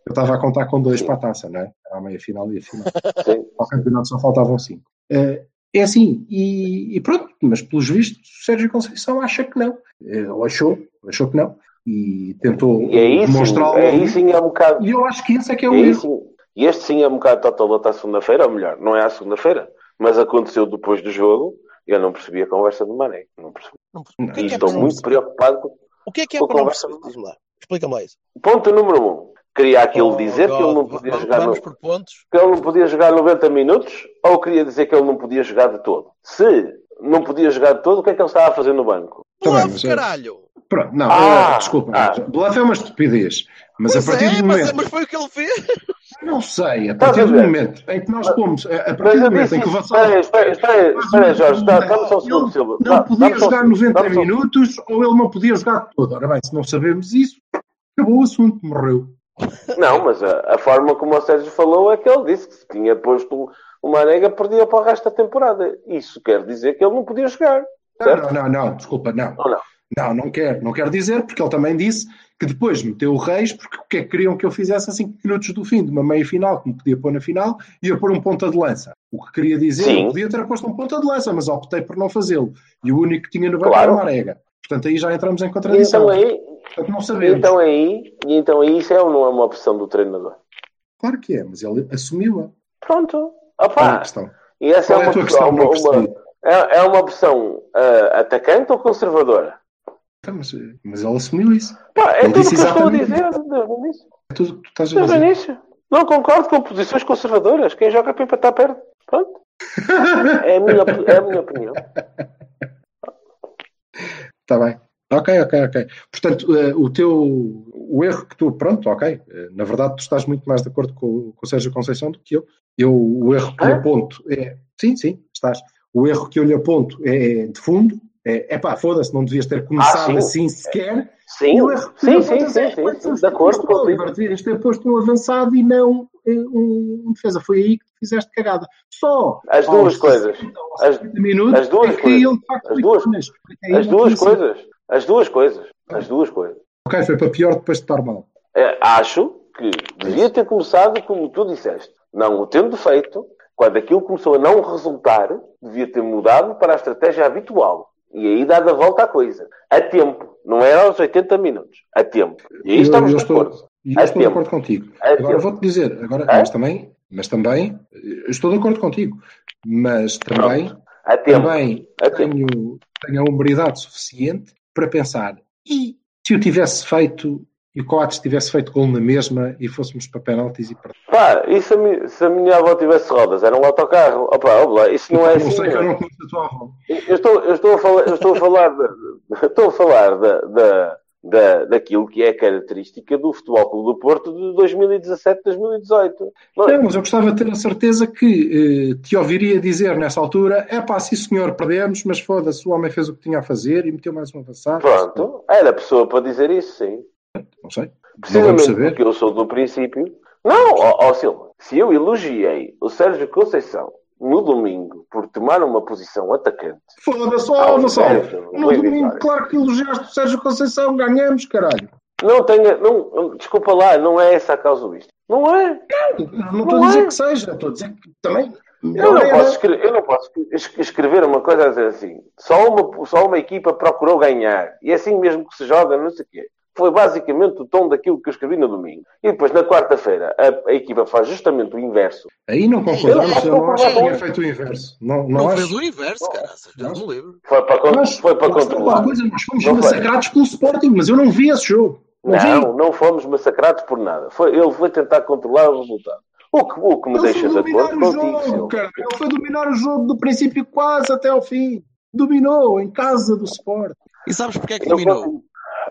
Eu estava a contar com dois Sim. para a taça, não é? Era a meia final e a final. Sim. Ao campeonato só faltavam cinco. Eh, É assim, e, e pronto, mas pelos vistos, o Sérgio Conceição acha que não. Ele achou, achou que não. E tentou E aí sim, demonstrá-lo. aí sim é um bocado. E eu acho que esse é que é o erro. sim, e este sim é um bocado totalota à segunda-feira, ou melhor, não é à segunda-feira, mas aconteceu depois do jogo e eu não percebi a conversa de Mané. Não percebi. Não, que é E é estou muito preocupado com. O que é que é a conversa do-. Explica-me lá isso. Ponto número um. Queria aquilo Oh, dizer que ele não God, podia va- jogar no, Vamos por pontos. que ele não podia jogar 90 minutos ou queria dizer que ele não podia jogar de todo? Se não podia jogar de todo, o que é que ele estava a fazer no banco? Tá Bluff, é- caralho! Pronto, não, Ah, eh, desculpa. ah. Bluff é uma estupidez. Mas Pois a partir é, do mas, momento. mas foi o que ele fez. Não, sei. A partir do momento em que nós pomos, a partir do eu momento em que o. Vassal Espera, espera, Jorge, dá-me só um segundo, Silva. não podia jogar segundo, 90 dá-me só um minutos ou ele não podia jogar todo. Ora bem, se não sabemos isso, acabou o assunto, morreu. Não, mas a, a forma como o Sérgio falou é que ele disse que se tinha posto o Marega perdia para o resto da temporada. Isso quer dizer que ele não podia jogar. Certo? Não, não, não, desculpa, não. Ou não? Não, não quero, não quero dizer, porque ele também disse que depois meteu o Reis, porque o que é que queriam que eu fizesse a 5 minutos do fim, de uma meia final, que me podia pôr na final, e ia pôr um ponta de lança. O que queria dizer, Sim. eu podia ter posto um ponta de lança, mas optei por não fazê-lo. E o único que tinha no banco Claro. era o Marega. Portanto, aí já entramos em E contradição. então aí, Portanto, não sabemos. então aí, e então aí isso é ou não é uma opção do treinador? Claro que é, mas ele assumiu-a. Pronto. É Opa, questão? e essa Qual é é uma opção, questão? Uma, uma- é, é uma opção ah, atacante ou conservadora? Então, Mas, mas ele assumiu isso. Pá, é Ele tudo o que eu estou a dizer desde o início. É tudo que tu estás a dizer. início. Não concordo com posições conservadoras. Quem joga para empatar perde. Pronto. É a minha, é a minha opinião. Está bem. Ok, ok, ok. Portanto, eh, o teu o erro que tu, pronto, ok. eh, na verdade, tu estás muito mais de acordo com, com o Sérgio Conceição do que eu. Eu, o erro que lhe Hã? aponto é. Sim, sim, estás. O erro que eu lhe aponto é de fundo. É pá, foda-se, não devias ter começado sim. assim sequer. Sim, o erro que sim, sim, sim, é, sim, sim, de acordo com o Oliver, devias ter posto um avançado e não eh, um, um defesa. Foi aí que fizeste cagada. Só As duas coisas. 60 ou As- 70 minutos as duas é que coisas. ele de facto As duas- aí As duas coisas. As duas coisas. As duas coisas. Ok, foi para pior depois de estar mal. É, acho que devia ter começado como tu disseste. Não o tendo feito, quando aquilo começou a não resultar, devia ter mudado para a estratégia habitual. E aí dado a volta à coisa. A tempo. Não era aos 80 minutos. A tempo. E aí Eu- estamos eu de estou- acordo. E A eu estou de tempo. acordo contigo. A Agora vou-te dizer, agora, É? mas também, mas também, eu estou de acordo contigo, mas também, também tenho, tenho a humbridade suficiente para pensar, e se eu tivesse feito, e o Coates tivesse feito gol na mesma e fôssemos para penaltis e para... Pá, e se a, mi- se a minha avó tivesse rodas? Era um autocarro? Opa, opa, isso não é não assim. sei que eu não conheço a tua avó. Eu estou, eu estou a falar, eu estou a falar, estou a falar da, da, da, daquilo que é a característica do Futebol Clube do Porto de 2017-2018. Não é? Não, mas eu gostava de ter a certeza que eh, te ouviria dizer nessa altura, é pá, sim senhor, perdemos, mas foda-se, o homem fez o que tinha a fazer e meteu mais um avançado. Pronto, era a pessoa para dizer isso, sim. Não sei, não Precisamente saber. porque eu sou do princípio. Não, ó, ó Silva, se eu elogiei o Sérgio Conceição no domingo por tomar uma posição atacante, Foda-se, ó. Sérgio, No domingo, Vitória. claro que elogiaste o Sérgio Conceição, ganhamos, caralho. não tenha, não, não- desculpa lá, não é essa a causa disto. Não é. Não estou a Não dizer é. que seja, estou a dizer que também. Eu não, era. posso escrever, eu não posso es- escrever uma coisa a dizer assim. Só uma, só uma equipa procurou ganhar. E é assim mesmo que se joga, não sei o quê. Foi basicamente o tom daquilo que eu escrevi no domingo. E depois, na quarta-feira, a, a equipa faz justamente o inverso. Aí não concordamos, Eu não acho que tenha feito o inverso. Não, não, Não acho. fez o inverso, cara. Já não livre. Foi para, con- Mas, foi para controlar. coisa, nós fomos Não foi. massacrados pelo Sporting, mas eu não vi esse jogo. Não. Não, não fomos massacrados por nada. Foi, ele foi tentar controlar o resultado. O que, o que me Ele deixa foi de acordo o contigo, jogo, cara. Ele foi dominar o jogo do princípio quase até ao fim. Dominou em casa do Sporting. E sabes porque é que dominou?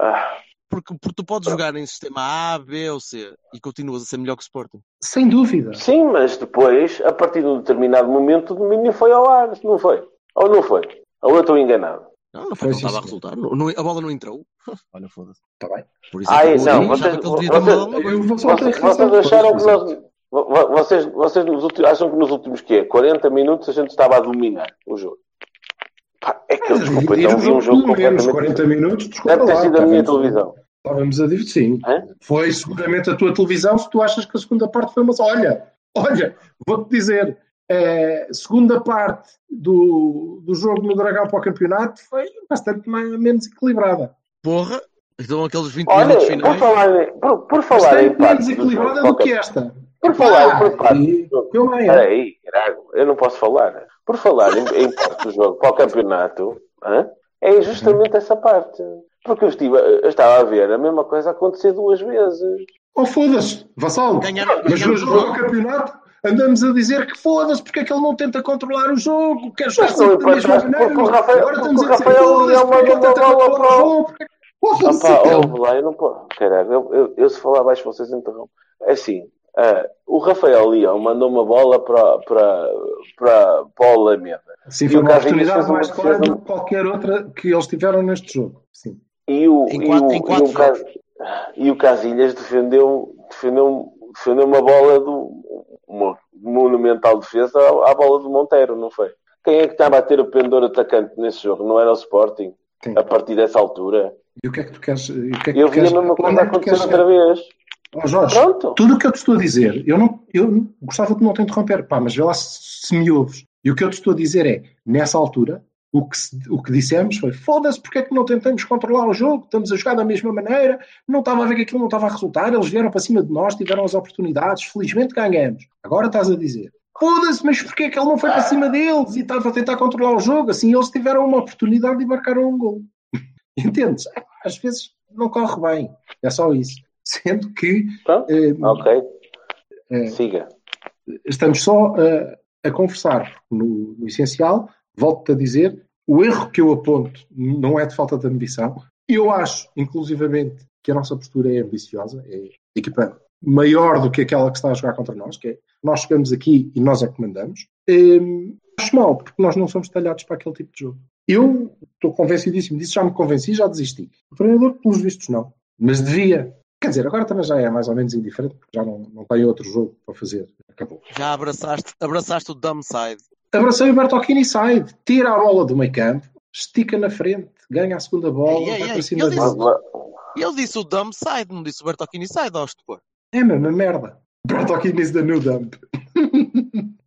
Ah, Porque, porque tu podes jogar em sistema A, B ou C e continuas a ser melhor que o Sporting. Sem dúvida. sim, mas depois, a partir de um determinado momento, o domínio foi ao ar, não foi? Ou não foi? Ou eu estou enganado? Não, não foi, Foi não estava a resultar. Não- não- a bola não entrou. Olha, foda-se. Está bem. Por isso Ah, é que não, eu vocês- vocês- Vocês, vocês acharam que nós. vo- vo- Vocês, vocês nos últimos- acham que nos últimos quê? 40 minutos a gente estava a dominar o jogo. Pá, é que eu, desculpa, então vi um jogo completamente. 40 minutos, desculpa Deve ter lá, sido a minha estávamos- televisão. Estávamos a dividir, sim. Hã? Foi seguramente a tua televisão se tu achas que a segunda parte foi uma. Olha, olha, vou-te dizer, eh, segunda parte do, do jogo no Dragão para o campeonato foi bastante mais, menos equilibrada. Porra, então aqueles 20 Olha, minutos por finais. falar, em- por, por falar em Bastante menos do equilibrada do qualquer- que esta. Por falar, por eu Espera aí, caralho, eu não posso falar. Por falar em, em parte do jogo para o campeonato, hã? é justamente essa parte. Porque eu, estive, eu estava a ver a mesma coisa acontecer duas vezes. Oh, foda-se, Vassal. Ganharam- Mas no jogo ao campeonato andamos a dizer que foda-se porque é que ele não tenta controlar o jogo, quer jogar Mas não sempre da mesma maneira. porque o Rafael- Agora estamos a dizer Rafael foda-se porque é que ele tenta controlar para o jogo. porque- Porra, Opa, então. ouve lá, eu não posso. Caralho, eu, eu, eu se falar baixo vocês interrompem. É assim, Ah, o Rafael Leão mandou uma bola para, para, para, para o Alameda. Sim, E foi o uma Casilhas oportunidade mais clara do que qualquer outra que eles tiveram neste jogo. Sim. E o, Em e o, quatro e o Cas- e o Casilhas defendeu, defendeu, defendeu uma bola do uma monumental defesa à, à bola do Monteiro, não foi? Quem é que estava a ter o pendor atacante nesse jogo? Não era o Sporting? Sim. A partir dessa altura? E o que é que tu queres? e o que é que Eu tu vi a mesma coisa é acontecer outra vez. Ó, Jorge, Pronto. tudo o que eu te estou a dizer, eu não, eu gostava de não te interromper, pá, mas vê lá se, se me ouves. E o que eu te estou a dizer é, nessa altura, o que, o que dissemos foi: foda-se, porque é que não tentamos controlar o jogo? Estamos a jogar da mesma maneira, não estava a ver que aquilo não estava a resultar, eles vieram para cima de nós, tiveram as oportunidades, felizmente ganhamos. Agora estás a dizer: foda-se, mas porque é que ele não foi para cima deles e estava a tentar controlar o jogo? Assim eles tiveram uma oportunidade e marcaram um gol. Entendes? Às vezes não corre bem, é só isso. Sendo que Pronto. eh, Ok. É. Siga. estamos só a, a conversar no, no essencial. Volto-te a dizer, o erro que eu aponto não é de falta de ambição. Eu acho, inclusivamente, que a nossa postura é ambiciosa, é equipa maior do que aquela que está a jogar contra nós, que é nós chegamos aqui e nós é que mandamos. Hum, acho mal, porque nós não somos talhados para aquele tipo de jogo. Eu estou convencidíssimo disso, já me convenci, já desisti. O treinador, pelos vistos, não. Mas devia. Quer dizer, agora também já é mais ou menos indiferente, porque já não, não tem outro jogo para fazer. Acabou. Já abraçaste, abraçaste o dumb side. Abracei o Bertolini side, tira a bola do meio campo, estica na frente, ganha a segunda bola, Ei, ei, vai para cima ele dele. Mas, mas- E ele disse o dumb side, não disse o Bertolini side, ó estupor. É a mesma merda. Bertolini is the new dump.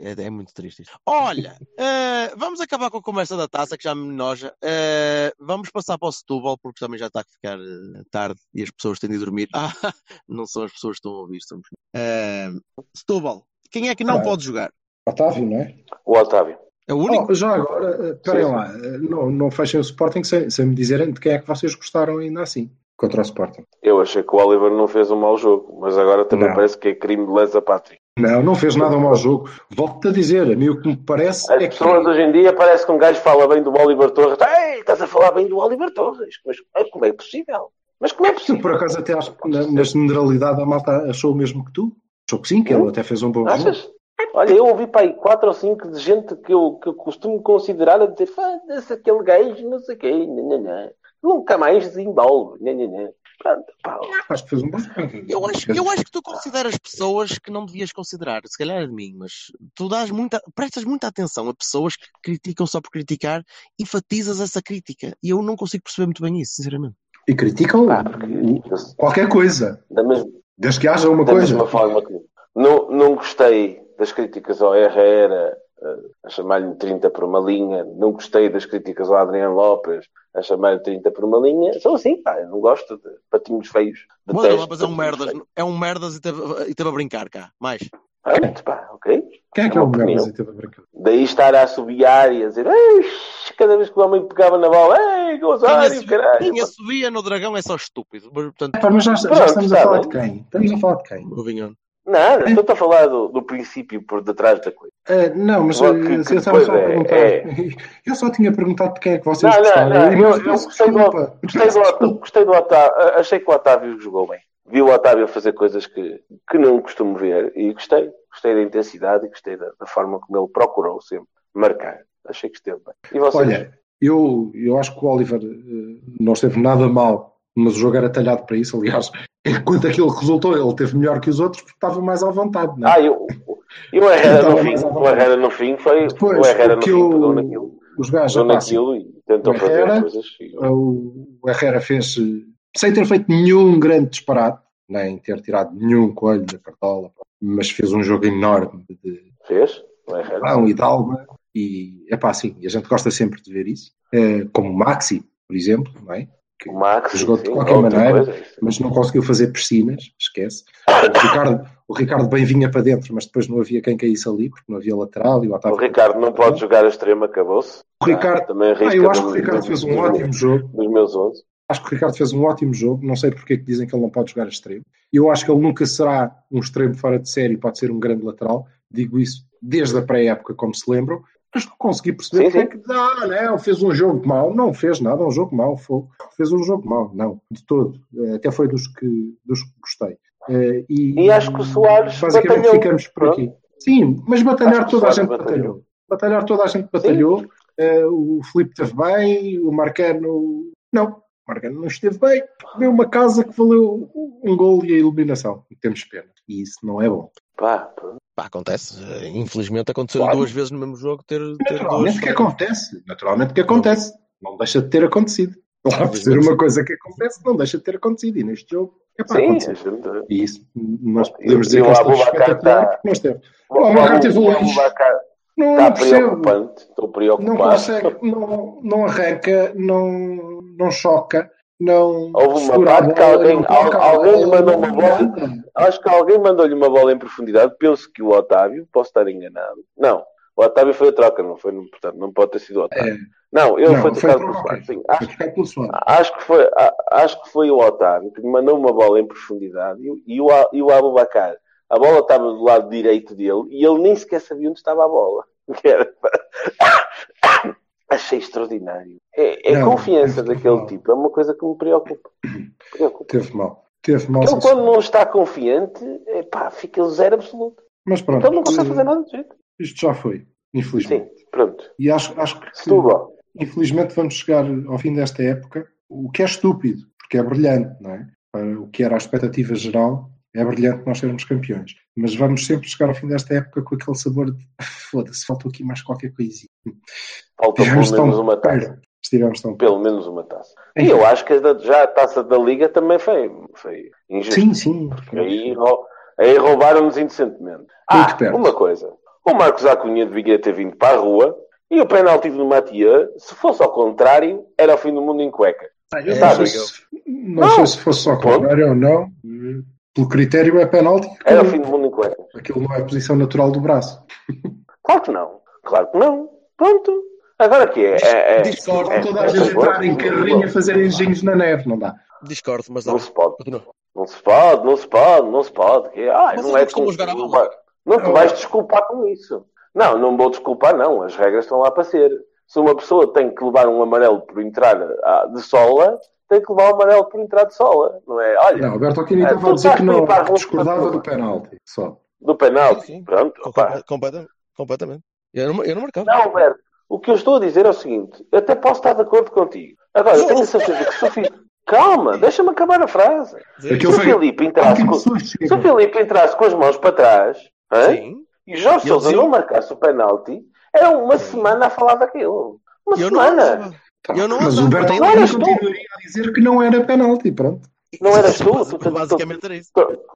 É, é muito triste. isto. Olha, eh, vamos acabar com a conversa da taça, que já me noja. Eh, vamos passar para o Setúbal, porque também já está a ficar eh, tarde e as pessoas têm de dormir. Ah, não são as pessoas que estão a ouvir, somos. Eh, Setúbal, quem é que não Ah. pode jogar? Otávio, não é? o Otávio. É o único? Oh, já agora, esperem Sim, sim. lá, não, não fechem o Sporting sem, sem me dizerem de quem é que vocês gostaram ainda assim, contra o Sporting. Eu achei que o Oliver não fez um mau jogo, mas agora também Não. parece que é crime de lesa pátria. Não, não fez nada um mau jogo. Volto-te a dizer, a mim o que me parece As é que. pessoas hoje em dia parece que um gajo fala bem do Oliver Torres. Ei, estás a falar bem do Oliver Torres. Mas ah, como é possível? Mas como é possível? por acaso, até acho que na, na generalidade a malta achou o mesmo que tu. Achou que sim, que ele até fez um bom jogo. Achas? Olha, eu ouvi para aí quatro ou cinco de gente que eu, que eu costumo considerar a dizer foda-se aquele gajo, não sei o quê, nha, nha, nha. Nunca mais desenvolve. Nha. Pronto, pá. Acho que fez um. Eu acho, eu acho que tu consideras pessoas que não devias considerar, se calhar é de mim, mas tu dás muita, prestas muita atenção a pessoas que criticam só por criticar, enfatizas essa crítica. E eu não consigo perceber muito bem isso, sinceramente. E criticam Pá, porque o- qualquer coisa, da mesma, desde que haja uma da coisa. mesma forma que não, não gostei das críticas ao Herrera a chamar-lhe 30 por uma linha, não gostei das críticas ao Adriano Lopes a chamar-lhe 30 por uma linha, são assim, pá, eu não gosto de patinhos feios. O Adriano Detesto Lopes é um patinhos merdas, é um merdas e teve, e teve a brincar cá. Mais. Pronto, pá, ok. Quem é que É é o uma melhor opinião. das teve a brincar? Daí estar a assobiar e a dizer cada vez que o homem pegava na bola, ei, Gozário, caralho. quem assovia no dragão é só estúpido. Mas, Portanto, Epá, mas já, já Pronto, estamos a está falar bem. de quem? Estamos a falar de quem? o Vinhão. Nada, estou a falar do, do princípio por detrás da coisa. Ah, não, mas Que- eh, que eu estava só a é- perguntar. é- Eu só tinha perguntado quem é que vocês Não, não, gostaram. não, eu, mas eu peço gostei, do, gostei, do, Otávio- gostei do Otávio, achei que o Otávio jogou bem. Vi o Otávio fazer coisas que, que não costumo ver e gostei. Gostei da intensidade e gostei da, da forma como ele procurou sempre marcar. Achei que esteve bem. E vocês? Olha, eu, eu acho que o Oliver eh, não esteve nada mal, mas o jogo era talhado para isso. Aliás, enquanto aquilo resultou, ele teve melhor que os outros porque estava mais à vontade. É? Ah, eu, e o Herrera no fim, o. Herrera no fim foi, Depois, o Herrera no fim pegou naquilo, Os gajos, naquilo e tentou o fazer Herrera- coisas. E, o o Herrera fez, sem ter feito nenhum grande disparate, nem ter tirado nenhum coelho da cartola, mas fez um jogo enorme de fez? O Herrera? Não, e de alma, e é pá, assim, e a gente gosta sempre de ver isso, Eh, como o Maxi, por exemplo, não é? Que O Max, jogou de sim, qualquer maneira, coisa, mas não conseguiu fazer piscinas, esquece. O Ricardo, o Ricardo bem vinha para dentro, mas depois não havia quem caísse ali, porque não havia lateral e o O Otávio. Ricardo não pode jogar a extremo, acabou-se. O Ricardo, também ah, eu acho que o Ricardo do- fez um ótimo jogo. Dos meus 11. Acho que o Ricardo fez um ótimo jogo. Não sei porque é que dizem que ele não pode jogar a extremo. Eu acho que ele nunca será um extremo fora de série, pode ser um grande lateral. Digo isso desde a pré-época, como se lembram. Mas não consegui perceber Sim, é sim. que ah, não, fez um jogo mau. Não fez nada, um jogo mau. Foi. Fez um jogo mau, não, de todo. Eh, Até foi dos que, dos que gostei. Eh, e, E acho que o Soares basicamente batalhou. ficamos por aqui. Sim, mas batalhar toda a gente batalhou. batalhou. Batalhar toda a gente batalhou. Eh, o Filipe esteve bem, o Marcano. Não, o Marcano não esteve bem. Deu uma casa que valeu um gol e a eliminação. E temos pena. E isso não é bom. Pá. Pá, acontece. Infelizmente aconteceu Claro. duas vezes no mesmo jogo ter, ter. Naturalmente que acontece. Naturalmente que acontece. Não deixa de ter acontecido. Lá por ser uma coisa que acontece, não deixa de ter acontecido. E neste jogo é para Sim, gente. E isso, nós podemos dizer e que é estamos espetacular porque nós temos. O Abubacar teve. Abubacar Não, está não preocupante. Estou Não preocupado. consegue, não, não arranca, não, não choca, não. Houve uma parte que alguém- não al- alguém mandou não uma bola. Acho que alguém mandou-lhe uma bola em profundidade. Penso que o Otávio, posso estar enganado. Não, o Otávio foi a troca, não foi? Portanto, não pode ter sido o Otávio. É, Não, ele não, foi foi tocado troca, pelo Soares. Sim, acho, acho, que foi, acho que foi o Otávio que lhe mandou uma bola em profundidade e, o- e o, e o Abubacar. A bola estava do lado direito dele e ele nem sequer sabia onde estava a bola. Achei extraordinário. É, é Não, confiança daquele mal. tipo. É uma coisa que me preocupa. preocupa. Teve mal. Teve mal. Ele, quando não está confiante, epá, fica zero absoluto. Mas pronto, Então não consegue eh, fazer nada de jeito. isto já foi, infelizmente. Sim, pronto. E acho, acho que, Setúbal. infelizmente, vamos chegar ao fim desta época, o que é estúpido, porque é brilhante, não é? Para o que era a expectativa geral, é brilhante nós sermos campeões. Mas vamos sempre chegar ao fim desta época com aquele sabor de foda-se, faltou aqui mais qualquer coisinha. Falta pelo Estivemos tão menos uma taça. perto. Estivemos tão Pelo menos uma taça. E Enfim. eu acho que já a taça da Liga também foi, foi injusta. Sim, sim. Aí, aí roubaram-nos indecentemente. Ah, perto. uma coisa. O Marcos Acunha devia ter vindo para a rua e o penalti do Matia, se fosse ao contrário, era o fim do mundo em cueca. Ah, eu É, não, sei se, não, Não. sei se fosse só contrário ou não. Pelo critério é penalti. Era o fim do mundo em cueca. Aquilo não é a posição natural do braço. Claro que não. Claro que não. Pronto. Agora que é? é, é Discordo. é- Toda a é- gente é- entrar em carrinha fazer engenhos na neve, não dá. Discordo, mas Não não. se pode. Não se pode, não se pode, não se pode. Que, ah, Mas não é não costumo com- jogar à Não te vais desculpar com isso. Não, não vou desculpar, não. As regras estão lá para ser. Se uma pessoa tem que levar um amarelo por entrar ah, de sola, tem que levar o amarelo por entrar de sola. Não é? Olha, Não, Alberto Aquino Ah, estava a dizer que não discordava do penalti. Só. do penalti. Sim, sim. Pronto. completamente. completamente. Eu não, eu não marcava. Não, Alberto. O que eu estou a dizer é o seguinte. Eu até posso estar de acordo contigo. Agora, eu tenho a certeza que se o Filipe... Calma, deixa-me acabar a frase. Se o Filipe entrasse com... susto, Se o Filipe entrasse com as mãos para trás? Sim. e Jorge dizia- não marcasse o penalti, era uma Sim. semana a falar daquilo. Uma Eu não semana. Tá, Eu não Mas o Não tu. continuaria a dizer que não era penalti. Pronto. Não tu, Basi- tu- tu- Basicamente era isso.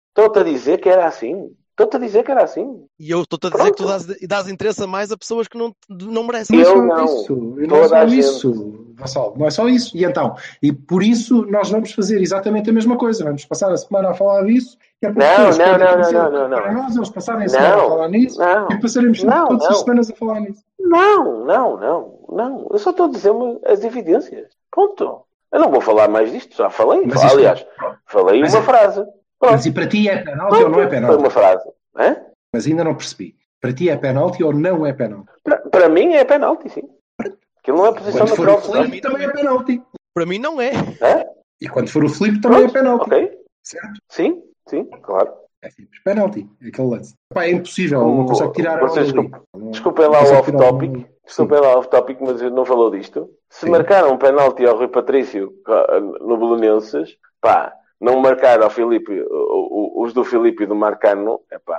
Estou-te a dizer que era assim. Estou-te a dizer que era assim. E eu estou-te a dizer que tu dás, dás interesse a mais a pessoas que não, não merecem. Não é Eu só não. isso. Não é Toda só isso, Vassal. Não é só isso. E então, e por isso nós vamos fazer exatamente a mesma coisa. Vamos passar a semana a falar disso. Que é para Não, não, quando não, não, não, não. Para nós, eles passarem a semana Não, a falar nisso não. e passaremos Não, todas não. as semanas a falar nisso. Não, não, não, não. Eu só estou a dizer as evidências. Ponto. Eu não vou falar mais disto, já falei. Mas Aliás, falei Mas uma é- frase. Pronto. Mas e para ti é penalti ou não é Foi penalti? uma frase. Hã? Mas ainda não percebi. Para ti é penalti ou não é penalti? Para, para mim é penalti, sim. Aquilo não é posição Quando for natural. o do Felipe também é penalti. Para mim não é. Hã? E quando for o Felipe também é Pronto, penalti. Ok? Certo? Sim, sim, claro. É simples. Penalti. É aquele lance. Pá, é impossível. Não consegue tirar Vocês desculpem- dali. Não- Desculpem lá o off-topic. Desculpem lá o off-topic, mas eu não falou disto. Se Sim. marcaram um penalti ao Rui Patrício ah, no Belenenses, pá, não marcar ao Filipe, os do Filipe e do Marcano, é pá,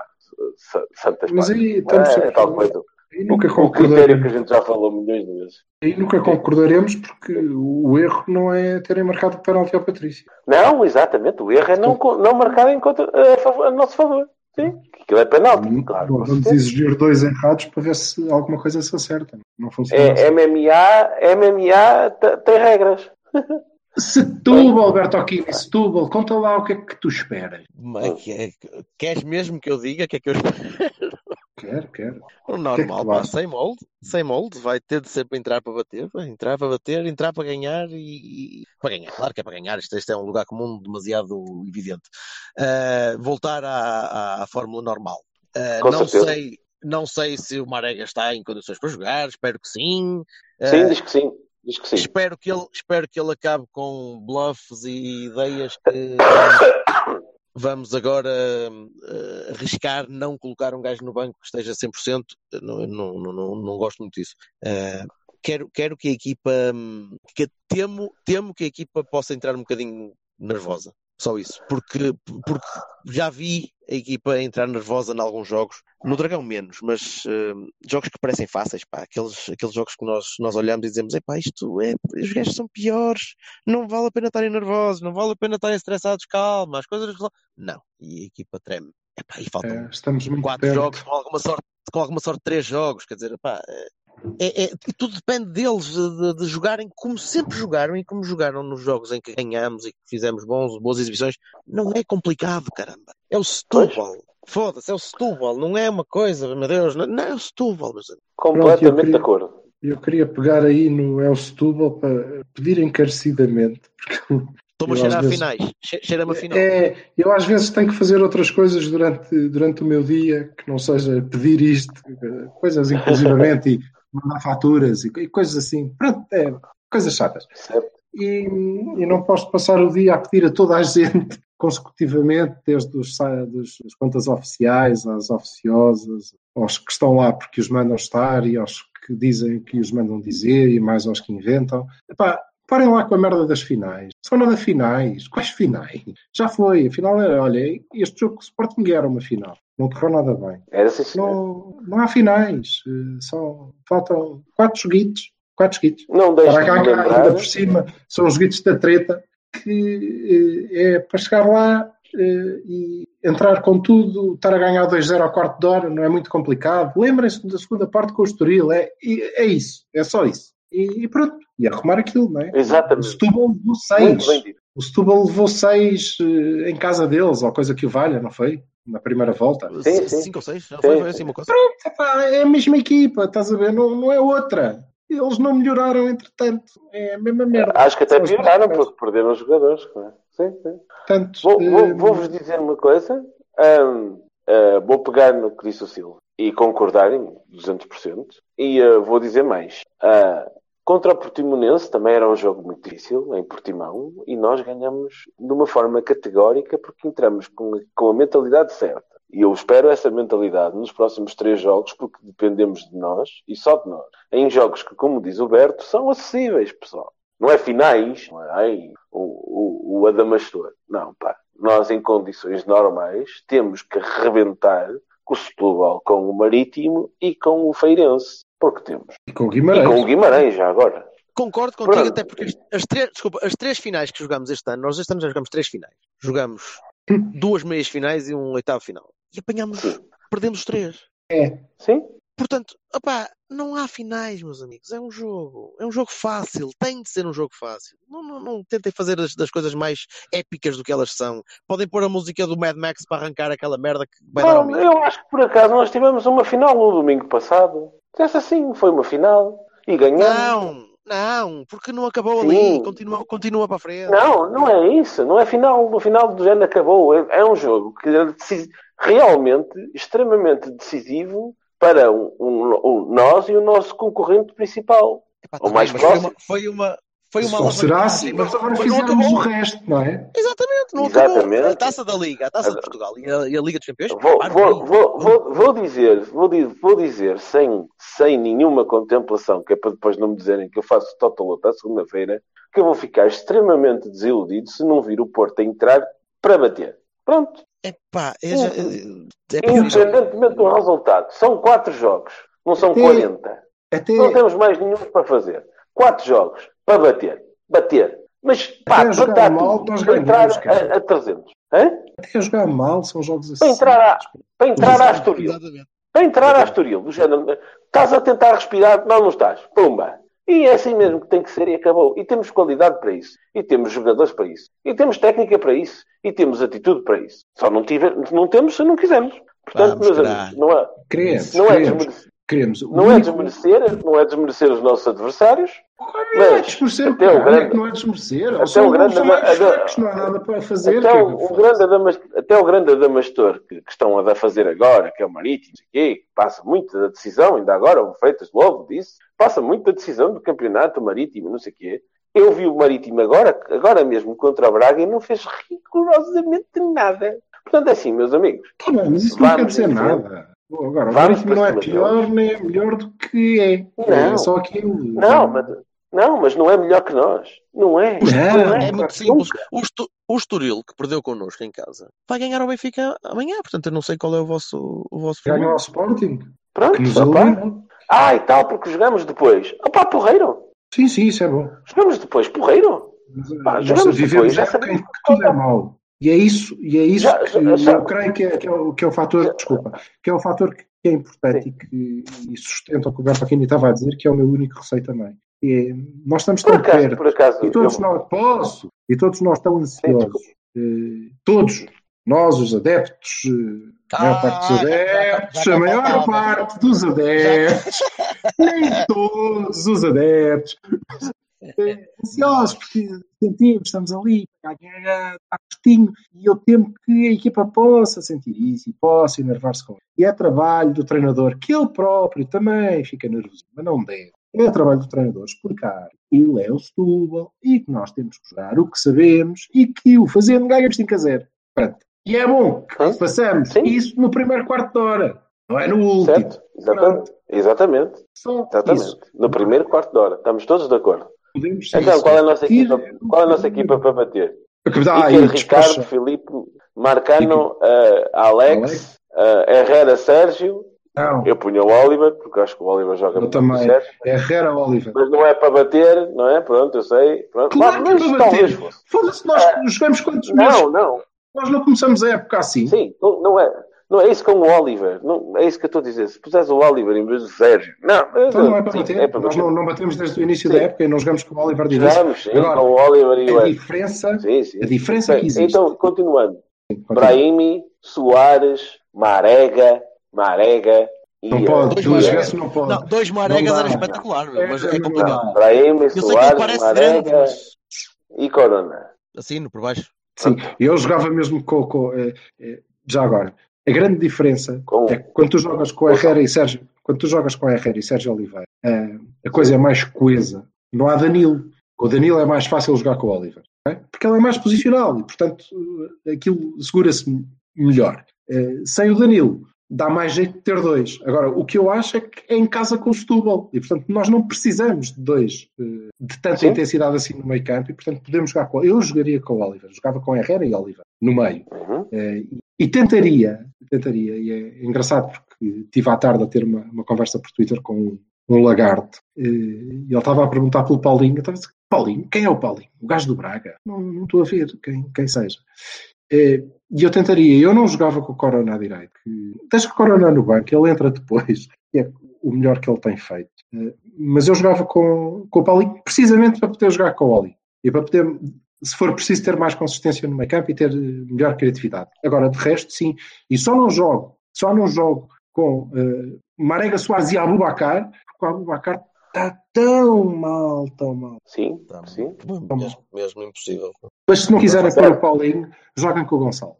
sa- santas Mas aí estamos É, sempre- é tal coisa. Aí nunca O critério que a concordaremos. gente já falou milhões de vezes. Aí nunca concordaremos porque o erro não é terem marcado o penalti ao Patrício. Não, exatamente. O erro é não, não marcar em contra, a, favor- a nosso favor. Sim, que aquilo é penalti, claro. Bom, vamos exigir dois errados para ver se alguma coisa se acerta. Não funciona assim. É, MMA, MMA te- tem regras. Setúbal, Alberto Aquino, Setúbal, conta lá o que é que tu esperas. Mas é- Queres mesmo que eu diga o que é que eu espero? Quero, quero. O que é que normal, pá, sem molde, sem molde, vai ter de sempre entrar para bater, vai entrar para bater, entrar para ganhar e, e- para ganhar, claro que é para ganhar, isto, isto é um lugar comum demasiado evidente. Ah, voltar à, à, à fórmula normal. Com não certeza. sei, não sei se o Marega está em condições para jogar, espero que sim. Sim, Ah, diz que sim. Diz que sim. Espero que ele, espero que ele acabe com bluffs e ideias que, vamos agora uh, arriscar não colocar um gajo no banco que esteja 100%. Não, não, não, não gosto muito disso. Uh, quero, quero que a equipa. Que temo, temo que a equipa possa entrar um bocadinho nervosa. Só isso. Porque, porque já vi a equipa entrar nervosa em alguns jogos. No Dragão menos, mas uh, jogos que parecem fáceis, pá. Aqueles, aqueles jogos que nós, nós olhamos e dizemos, epá, isto é, os gajos são piores, não vale a pena estarem nervosos, não vale a pena estarem estressados, calma, as coisas Não, e a equipa treme. Epá, e faltam é, estamos muito quatro perto. jogos, com alguma sorte, com alguma sorte três jogos, quer dizer, epá, é, é, tudo depende deles, de, de, jogarem como sempre jogaram e como jogaram nos jogos em que ganhamos e que fizemos bons, boas exibições. Não é complicado, caramba. É o Setúbal. Foda-se, é o Setúbal. Não é uma coisa, meu Deus. Não, não é o Setúbal, meus amigos. Completamente queria, de acordo. Eu queria pegar aí no El Setúbal para pedir encarecidamente, porque Estou-me a cheirar a vezes... finais. Cheira-me a final. É, eu às vezes tenho que fazer outras coisas durante, durante o meu dia, que não seja pedir isto, coisas inclusivamente, e mandar faturas e, e coisas assim. Pronto, é, coisas chatas. E, e, não posso passar o dia a pedir a toda a gente consecutivamente, desde os, dos, as contas oficiais às oficiosas, aos que estão lá porque os mandam estar e aos que dizem que os mandam dizer e mais aos que inventam. Epá, parem lá com a merda das finais. São nada finais. Quais finais? Já foi. Afinal era, olha, este jogo Sporting era uma final. Não correu nada bem. Era assim, não, não há finais. Eh, são, faltam quatro joguitos. Quatro joguitos. Não deixa para cá, cá, ainda por cima, são os joguitos da treta que eh, é para chegar lá eh, e entrar com tudo, estar a ganhar 2-0 ao quarto de hora, não é muito complicado. Lembrem-se da segunda parte com o Estoril, é, é isso, é só isso. E, e pronto, e arrumar aquilo, não é? Exatamente. O Setúbal levou 6. O Setúbal levou 6 em casa deles, ou coisa que o valha, não foi? Na primeira volta. Sim, sim. Cinco ou seis? Já foi, foi assim uma coisa? Pronto, é a mesma equipa, estás a ver? Não, não é outra. Eles não melhoraram, entretanto. É a mesma merda. Acho que até pioraram porque perderam os jogadores. É? Sim, sim. Portanto, vou, vou, vou-vos dizer uma coisa. Um, uh, vou pegar no que disse o Silva e concordar em 200%. E uh, vou dizer mais. Uh, Contra o Portimonense também era um jogo muito difícil, em Portimão, e nós ganhamos de uma forma categórica porque entramos com, com a mentalidade certa. E eu espero essa mentalidade nos próximos três jogos, porque dependemos de nós e só de nós. Em jogos que, como diz o Berto, são acessíveis, pessoal. Não é finais, não é ai, o, o, o Adamastor. Não, pá. Nós, em condições normais, temos que rebentar com o Setúbal, com o Marítimo e com o Feirense. Porque temos. E com o Guimarães. E com o Guimarães, já agora. Concordo contigo, Pronto. até porque as três, desculpa, as três finais que jogamos este ano, nós este ano já jogamos três finais. Jogamos duas meias finais e um oitavo final. E apanhamos, Sim. perdemos os três. É. Sim. Portanto, opá, não há finais, meus amigos. É um jogo. É um jogo fácil. Tem de ser um jogo fácil. Não, não, não tentem fazer as, das coisas mais épicas do que elas são. Podem pôr a música do Mad Max para arrancar aquela merda que vai não, dar ao meio. Eu acho que por acaso nós tivemos uma final no domingo passado. Essa sim, foi uma final. E ganhamos. Não, não, porque não acabou sim. ali. Continua, continua para a frente. Não, não é isso. Não é final. No final do género acabou. É, é um jogo que é realmente extremamente decisivo para um, um, um, nós e o nosso concorrente principal. Epá, tá o mais próximo. Foi uma, foi uma, foi uma Só será assim, mas agora fizemos o resto, não é? Exatamente, não Exatamente. acabou. A taça da Liga, a taça de Portugal e a, e a Liga dos Campeões. Vou, vou, vou, vou, vou dizer, vou, vou dizer sem, sem nenhuma contemplação, que é para depois não me dizerem que eu faço Totoloto à segunda-feira, que eu vou ficar extremamente desiludido se não vir o Porto a entrar para bater. Pronto. Epá, é, já, é Independentemente do resultado, são quatro jogos, não são até, 40. Até... Não temos mais nenhum para fazer. Quatro jogos para bater. Bater. Mas pá, até bater mal, tudo, para entrar a, a 300. Hã? Até jogar mal são jogos assim. Para entrar a, para entrar a Astoril. Para entrar a Astoril. Do género, estás a tentar respirar, não, não estás. Pumba. E é assim mesmo que tem que ser e acabou. E temos qualidade para isso. E temos jogadores para isso. E temos técnica para isso. E temos atitude para isso. Só não, tiver, não temos se não quisermos. Portanto, Vamos, meus amigos, não é, queremos, não, é desmerecer, queremos. não é desmerecer, não é desmerecer os nossos adversários. Não é desmerecer, até o grande, não é desmerecer. Até o grande, não há nada para fazer. Até, é o, grande Adamastor, até o grande Adamastor que, que estão a fazer agora, que é o Marítimo, que passa muito da decisão, ainda agora o Freitas logo disse, passa muito da decisão do campeonato marítimo, não sei o quê. Eu vi o Marítimo agora, agora mesmo contra o Braga e não fez rigorosamente nada. Portanto, é assim, meus amigos. Tá bem, mas isso não quer dizer nada. Agora, Vamos não é pior nem é melhor do que é. Não. É só aquilo. Não, mas, não, mas não é melhor que nós. Não é. Não, É muito simples. Nunca. O, Estu- o Estoril, que perdeu connosco em casa, vai ganhar ao Benfica amanhã. Portanto, eu não sei qual é o vosso, o vosso Ganham futebol. ao Sporting, que Pronto, nos eliminou. Ah, e tal, porque jogamos depois. Opá, porreiro. Sim, sim, isso é bom. Jogamos depois, porreiro. Pá, Nós jogamos depois, já sabemos. que tudo é mau. E é isso, e é isso Já- que já- já- eu creio que é, que é o, que é o fator, desculpa, que é o fator que é importante e que e sustenta o que o Bertolini estava a dizer, que é o meu único receio também. É, nós estamos Por tão acaso, perto acaso. e todos eu- nós, posso, e todos nós tão ansiosos, eh, todos, nós os adeptos, eh, a maior Ah, parte dos já- já- adeptos, já a maior parte dos adeptos, nem todos os adeptos, ansiosos porque sentimos, estamos ali, a ganhar, está pertinho, e eu temo que a equipa possa sentir isso e possa enervar-se com isso. E é trabalho do treinador, que ele próprio também fica nervoso, mas não deve. É trabalho do treinador explicar ele é o Setúbal e que nós temos que jogar o que sabemos e que o fazendo ganhamos 5 a 0. Pronto. E é bom que Sim. façamos Sim. isso no primeiro quarto de hora, não é no último. Certo? Exatamente. Exatamente. Exatamente. isso. No primeiro quarto de hora. Estamos todos de acordo. Podemos Então, qual é a nossa equipa, qual é a nossa equipa para bater? Ah, e Ricardo. Filipe, Marcano, eh, Alex, eh, Herrera, Sérgio. Não, Eu punha o Oliver, porque acho que o Oliver joga eu muito também. certo. É Herrera Oliver. Mas não é para bater, não é? Pronto, eu sei. Pronto. Claro que é mas para bater. Foda-se, nós jogamos quantos meses? Não, não. Nós não começamos a época assim. Sim, não, não é. Não é isso com o Oliver. Não, é isso que eu estou a dizer. Se puseres o Oliver em vez do Sérgio. Não, Então não é para bater. é para Nós bater. não, não batemos desde o início Sim. da época e não jogamos com o Oliver de. Jogamos, sim, Agora, com o Oliver e o A diferença, Sim, sim. a diferença que existe. Então, continuando. Continua. Brahimi, Soares, Marega, Marega e. Não eh, pode, Dois duas Maregas. vezes não pode. Não, dois Maregas era espetacular, meu, mas É, é complicado. Brahimi, Soares, Marega mas e Corona. assim, por baixo. Sim, eu jogava mesmo com. com eh, eh, já agora, a grande diferença é que quando tu jogas com Herrera e Sérgio, quando tu jogas com Herrera e Sérgio Oliveira, eh, a coisa é mais coesa. Não há Danilo. Com o Danilo é mais fácil jogar com o Oliver, porque ele é mais posicional e, portanto, eh, aquilo segura-se melhor. Eh, sem o Danilo, dá mais jeito de ter dois. Agora, o que eu acho é que é em casa com o Setúbal e, portanto, nós não precisamos de dois de tanta Sim. intensidade assim no meio campo e, portanto, podemos jogar com. Eu jogaria com o Oliver, jogava com Herrera e Oliver no meio. Uhum. E- e tentaria, tentaria, e é engraçado porque estive à tarde a ter uma, uma conversa por Twitter com um, lagarto e ele estava a perguntar pelo Paulinho. Eu estava a dizer, Paulinho, quem é o Paulinho? O gajo do Braga? Não, não estou a ver quem, quem seja. E eu tentaria, eu não jogava com o Corona à direita. Deixa o Corona no banco, ele entra depois, que é o melhor que ele tem feito. Eh, Mas eu jogava com, com o Paulinho precisamente para poder jogar com o Oli e para poder, se for preciso, ter mais consistência no meio campo e ter eh, melhor criatividade. Agora, de resto, sim. E só não jogo, só não jogo com eh, Marega Soares e Abubacar, porque o Abubacar está tão mal, tão mal. Sim, Tá, sim. Mesmo, mesmo impossível. Mas se não quiserem pôr o Paulinho, joguem com o Gonçalo.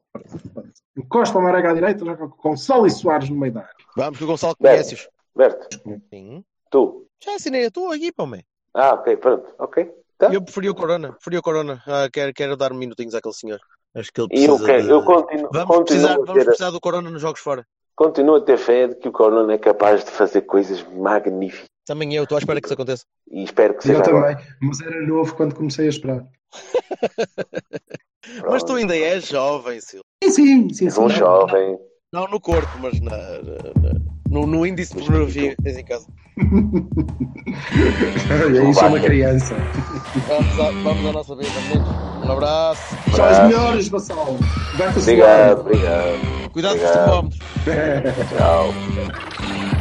Encosta o Marega à direita, joga com o Gonçalo e Soares no meio da área. Vamos que o Gonçalo Bem. conhece-os. Berto, Sim. tu. Já assinei a tua equipa, homem. Ah, ok, pronto. Ok. Tá. Eu preferi o Corona. Preferi o Corona. Ah, quero, quero dar minutinhos àquele senhor. Acho que ele E eu, precisa. quero, de- eu continuo, Vamos, precisar, continuo, a vamos ter, precisar do Corona nos jogos fora. continuo a ter fé de que o Corona é capaz de fazer coisas magníficas. Também eu, estou à espera que isso aconteça. E espero que seja Eu agora. também, mas era novo quando comecei a esperar. Mas tu ainda és jovem, Sil. Sim, sim, sim. És um sim. jovem. Não no corpo, mas na- na- no, no índice de pornografia que tens em casa. Olha, isso é uma criança. Vamos, à, vamos à nossa vida, meninos. Um abraço. Só os melhores, Vassal. Vai-te Obrigado, obrigado. Cuidado com os termómetros. Tchau.